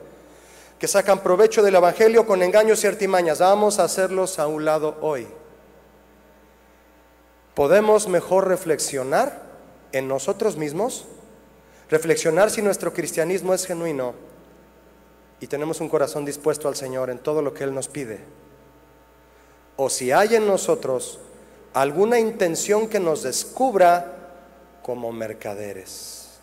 que sacan provecho del Evangelio con engaños y artimañas. Vamos a hacerlos a un lado hoy. Podemos mejor reflexionar en nosotros mismos, reflexionar si nuestro cristianismo es genuino y tenemos un corazón dispuesto al Señor en todo lo que Él nos pide. O si hay en nosotros alguna intención que nos descubra como mercaderes,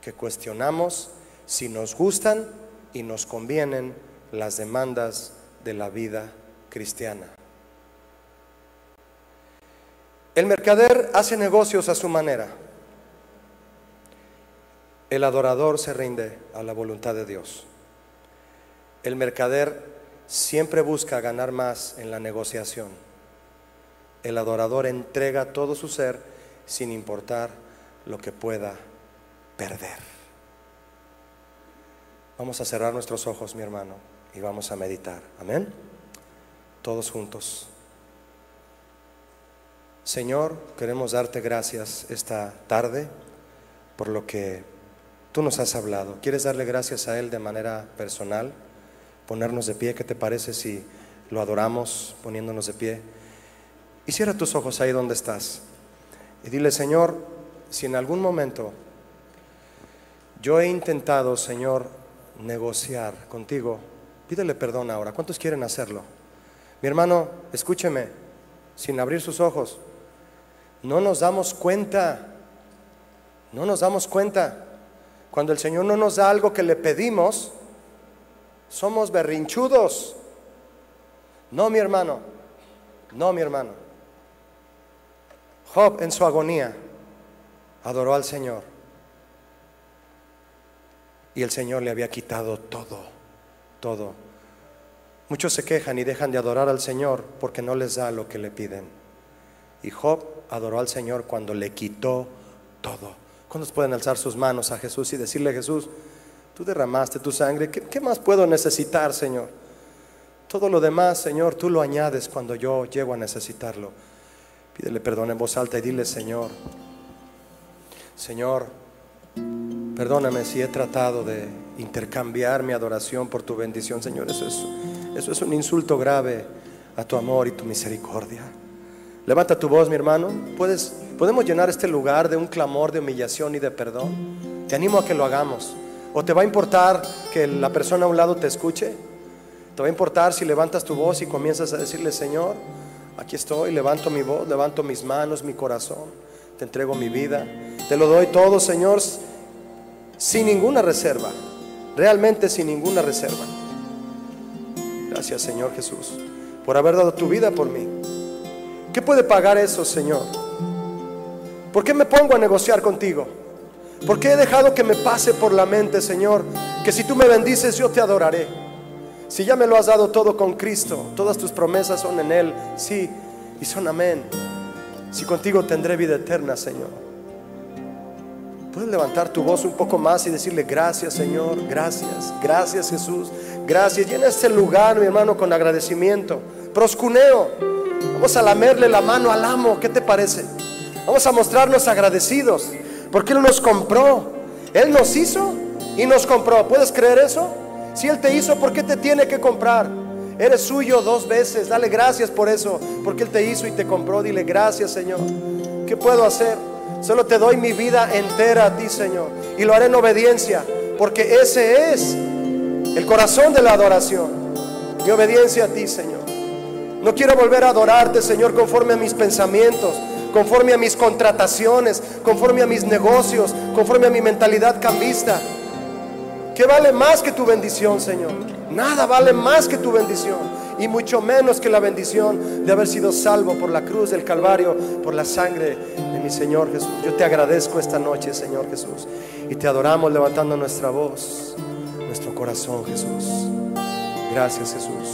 que cuestionamos si nos gustan y nos convienen las demandas de la vida cristiana. El mercader hace negocios a su manera. El adorador se rinde a la voluntad de Dios. El mercader siempre busca ganar más en la negociación. El adorador entrega todo su ser sin importar lo que pueda perder. Vamos a cerrar nuestros ojos, mi hermano, y vamos a meditar. Amén. Todos juntos. Señor, queremos darte gracias esta tarde por lo que tú nos has hablado. ¿Quieres darle gracias a Él de manera personal? Ponernos de pie, ¿qué te parece si lo adoramos poniéndonos de pie? Y cierra tus ojos ahí donde estás. Y dile, Señor, si en algún momento yo he intentado, Señor, negociar contigo, pídele perdón ahora. ¿Cuántos quieren hacerlo? Mi hermano, escúcheme, sin abrir sus ojos. No nos damos cuenta, no nos damos cuenta. Cuando el Señor no nos da algo que le pedimos, somos berrinchudos. No, mi hermano, no, mi hermano. Job en su agonía adoró al Señor. Y el Señor le había quitado todo, todo. Muchos se quejan y dejan de adorar al Señor porque no les da lo que le piden. Y Job adoró al Señor cuando le quitó todo. ¿Cuántos pueden alzar sus manos a Jesús y decirle, Jesús, tú derramaste tu sangre, ¿qué, qué más puedo necesitar, Señor? Todo lo demás, Señor, tú lo añades cuando yo llego a necesitarlo. Pídele perdón en voz alta y dile, Señor, Señor, perdóname si he tratado de intercambiar mi adoración por tu bendición, Señor. Eso es, eso es un insulto grave a tu amor y tu misericordia. Levanta tu voz, mi hermano. ¿Puedes, podemos llenar este lugar de un clamor de humillación y de perdón. Te animo a que lo hagamos. ¿O te va a importar que la persona a un lado te escuche? ¿Te va a importar si levantas tu voz y comienzas a decirle, Señor, aquí estoy, levanto mi voz, levanto mis manos, mi corazón, te entrego mi vida, te lo doy todo, Señor, sin ninguna reserva, realmente sin ninguna reserva. Gracias, Señor Jesús, por haber dado tu vida por mí. ¿Qué puede pagar eso, Señor? ¿Por qué me pongo a negociar contigo? ¿Por qué he dejado que me pase por la mente, Señor, que si tú me bendices yo te adoraré? Si ya me lo has dado todo con Cristo, todas tus promesas son en Él, sí, y son amén. Si contigo tendré vida eterna, Señor. Puedes levantar tu voz un poco más y decirle gracias, Señor, gracias, gracias, Jesús, gracias. Llena este lugar, mi hermano, con agradecimiento. Proscuneo, vamos a lamerle la mano al amo, ¿qué te parece? Vamos a mostrarnos agradecidos, porque Él nos compró, Él nos hizo y nos compró. ¿Puedes creer eso? Si Él te hizo, ¿por qué te tiene que comprar? Eres suyo dos veces. Dale gracias por eso. Porque Él te hizo y te compró. Dile gracias, Señor. ¿Qué puedo hacer? Solo te doy mi vida entera a ti, Señor. Y lo haré en obediencia. Porque ese es el corazón de la adoración. Mi obediencia a ti, Señor. No quiero volver a adorarte, Señor, conforme a mis pensamientos, conforme a mis contrataciones, conforme a mis negocios, conforme a mi mentalidad cambista. ¿Qué vale más que tu bendición, Señor? Nada vale más que tu bendición. Y mucho menos que la bendición de haber sido salvo por la cruz del Calvario, por la sangre de mi Señor Jesús. Yo te agradezco esta noche, Señor Jesús. Y te adoramos levantando nuestra voz, nuestro corazón, Jesús. Gracias, Jesús.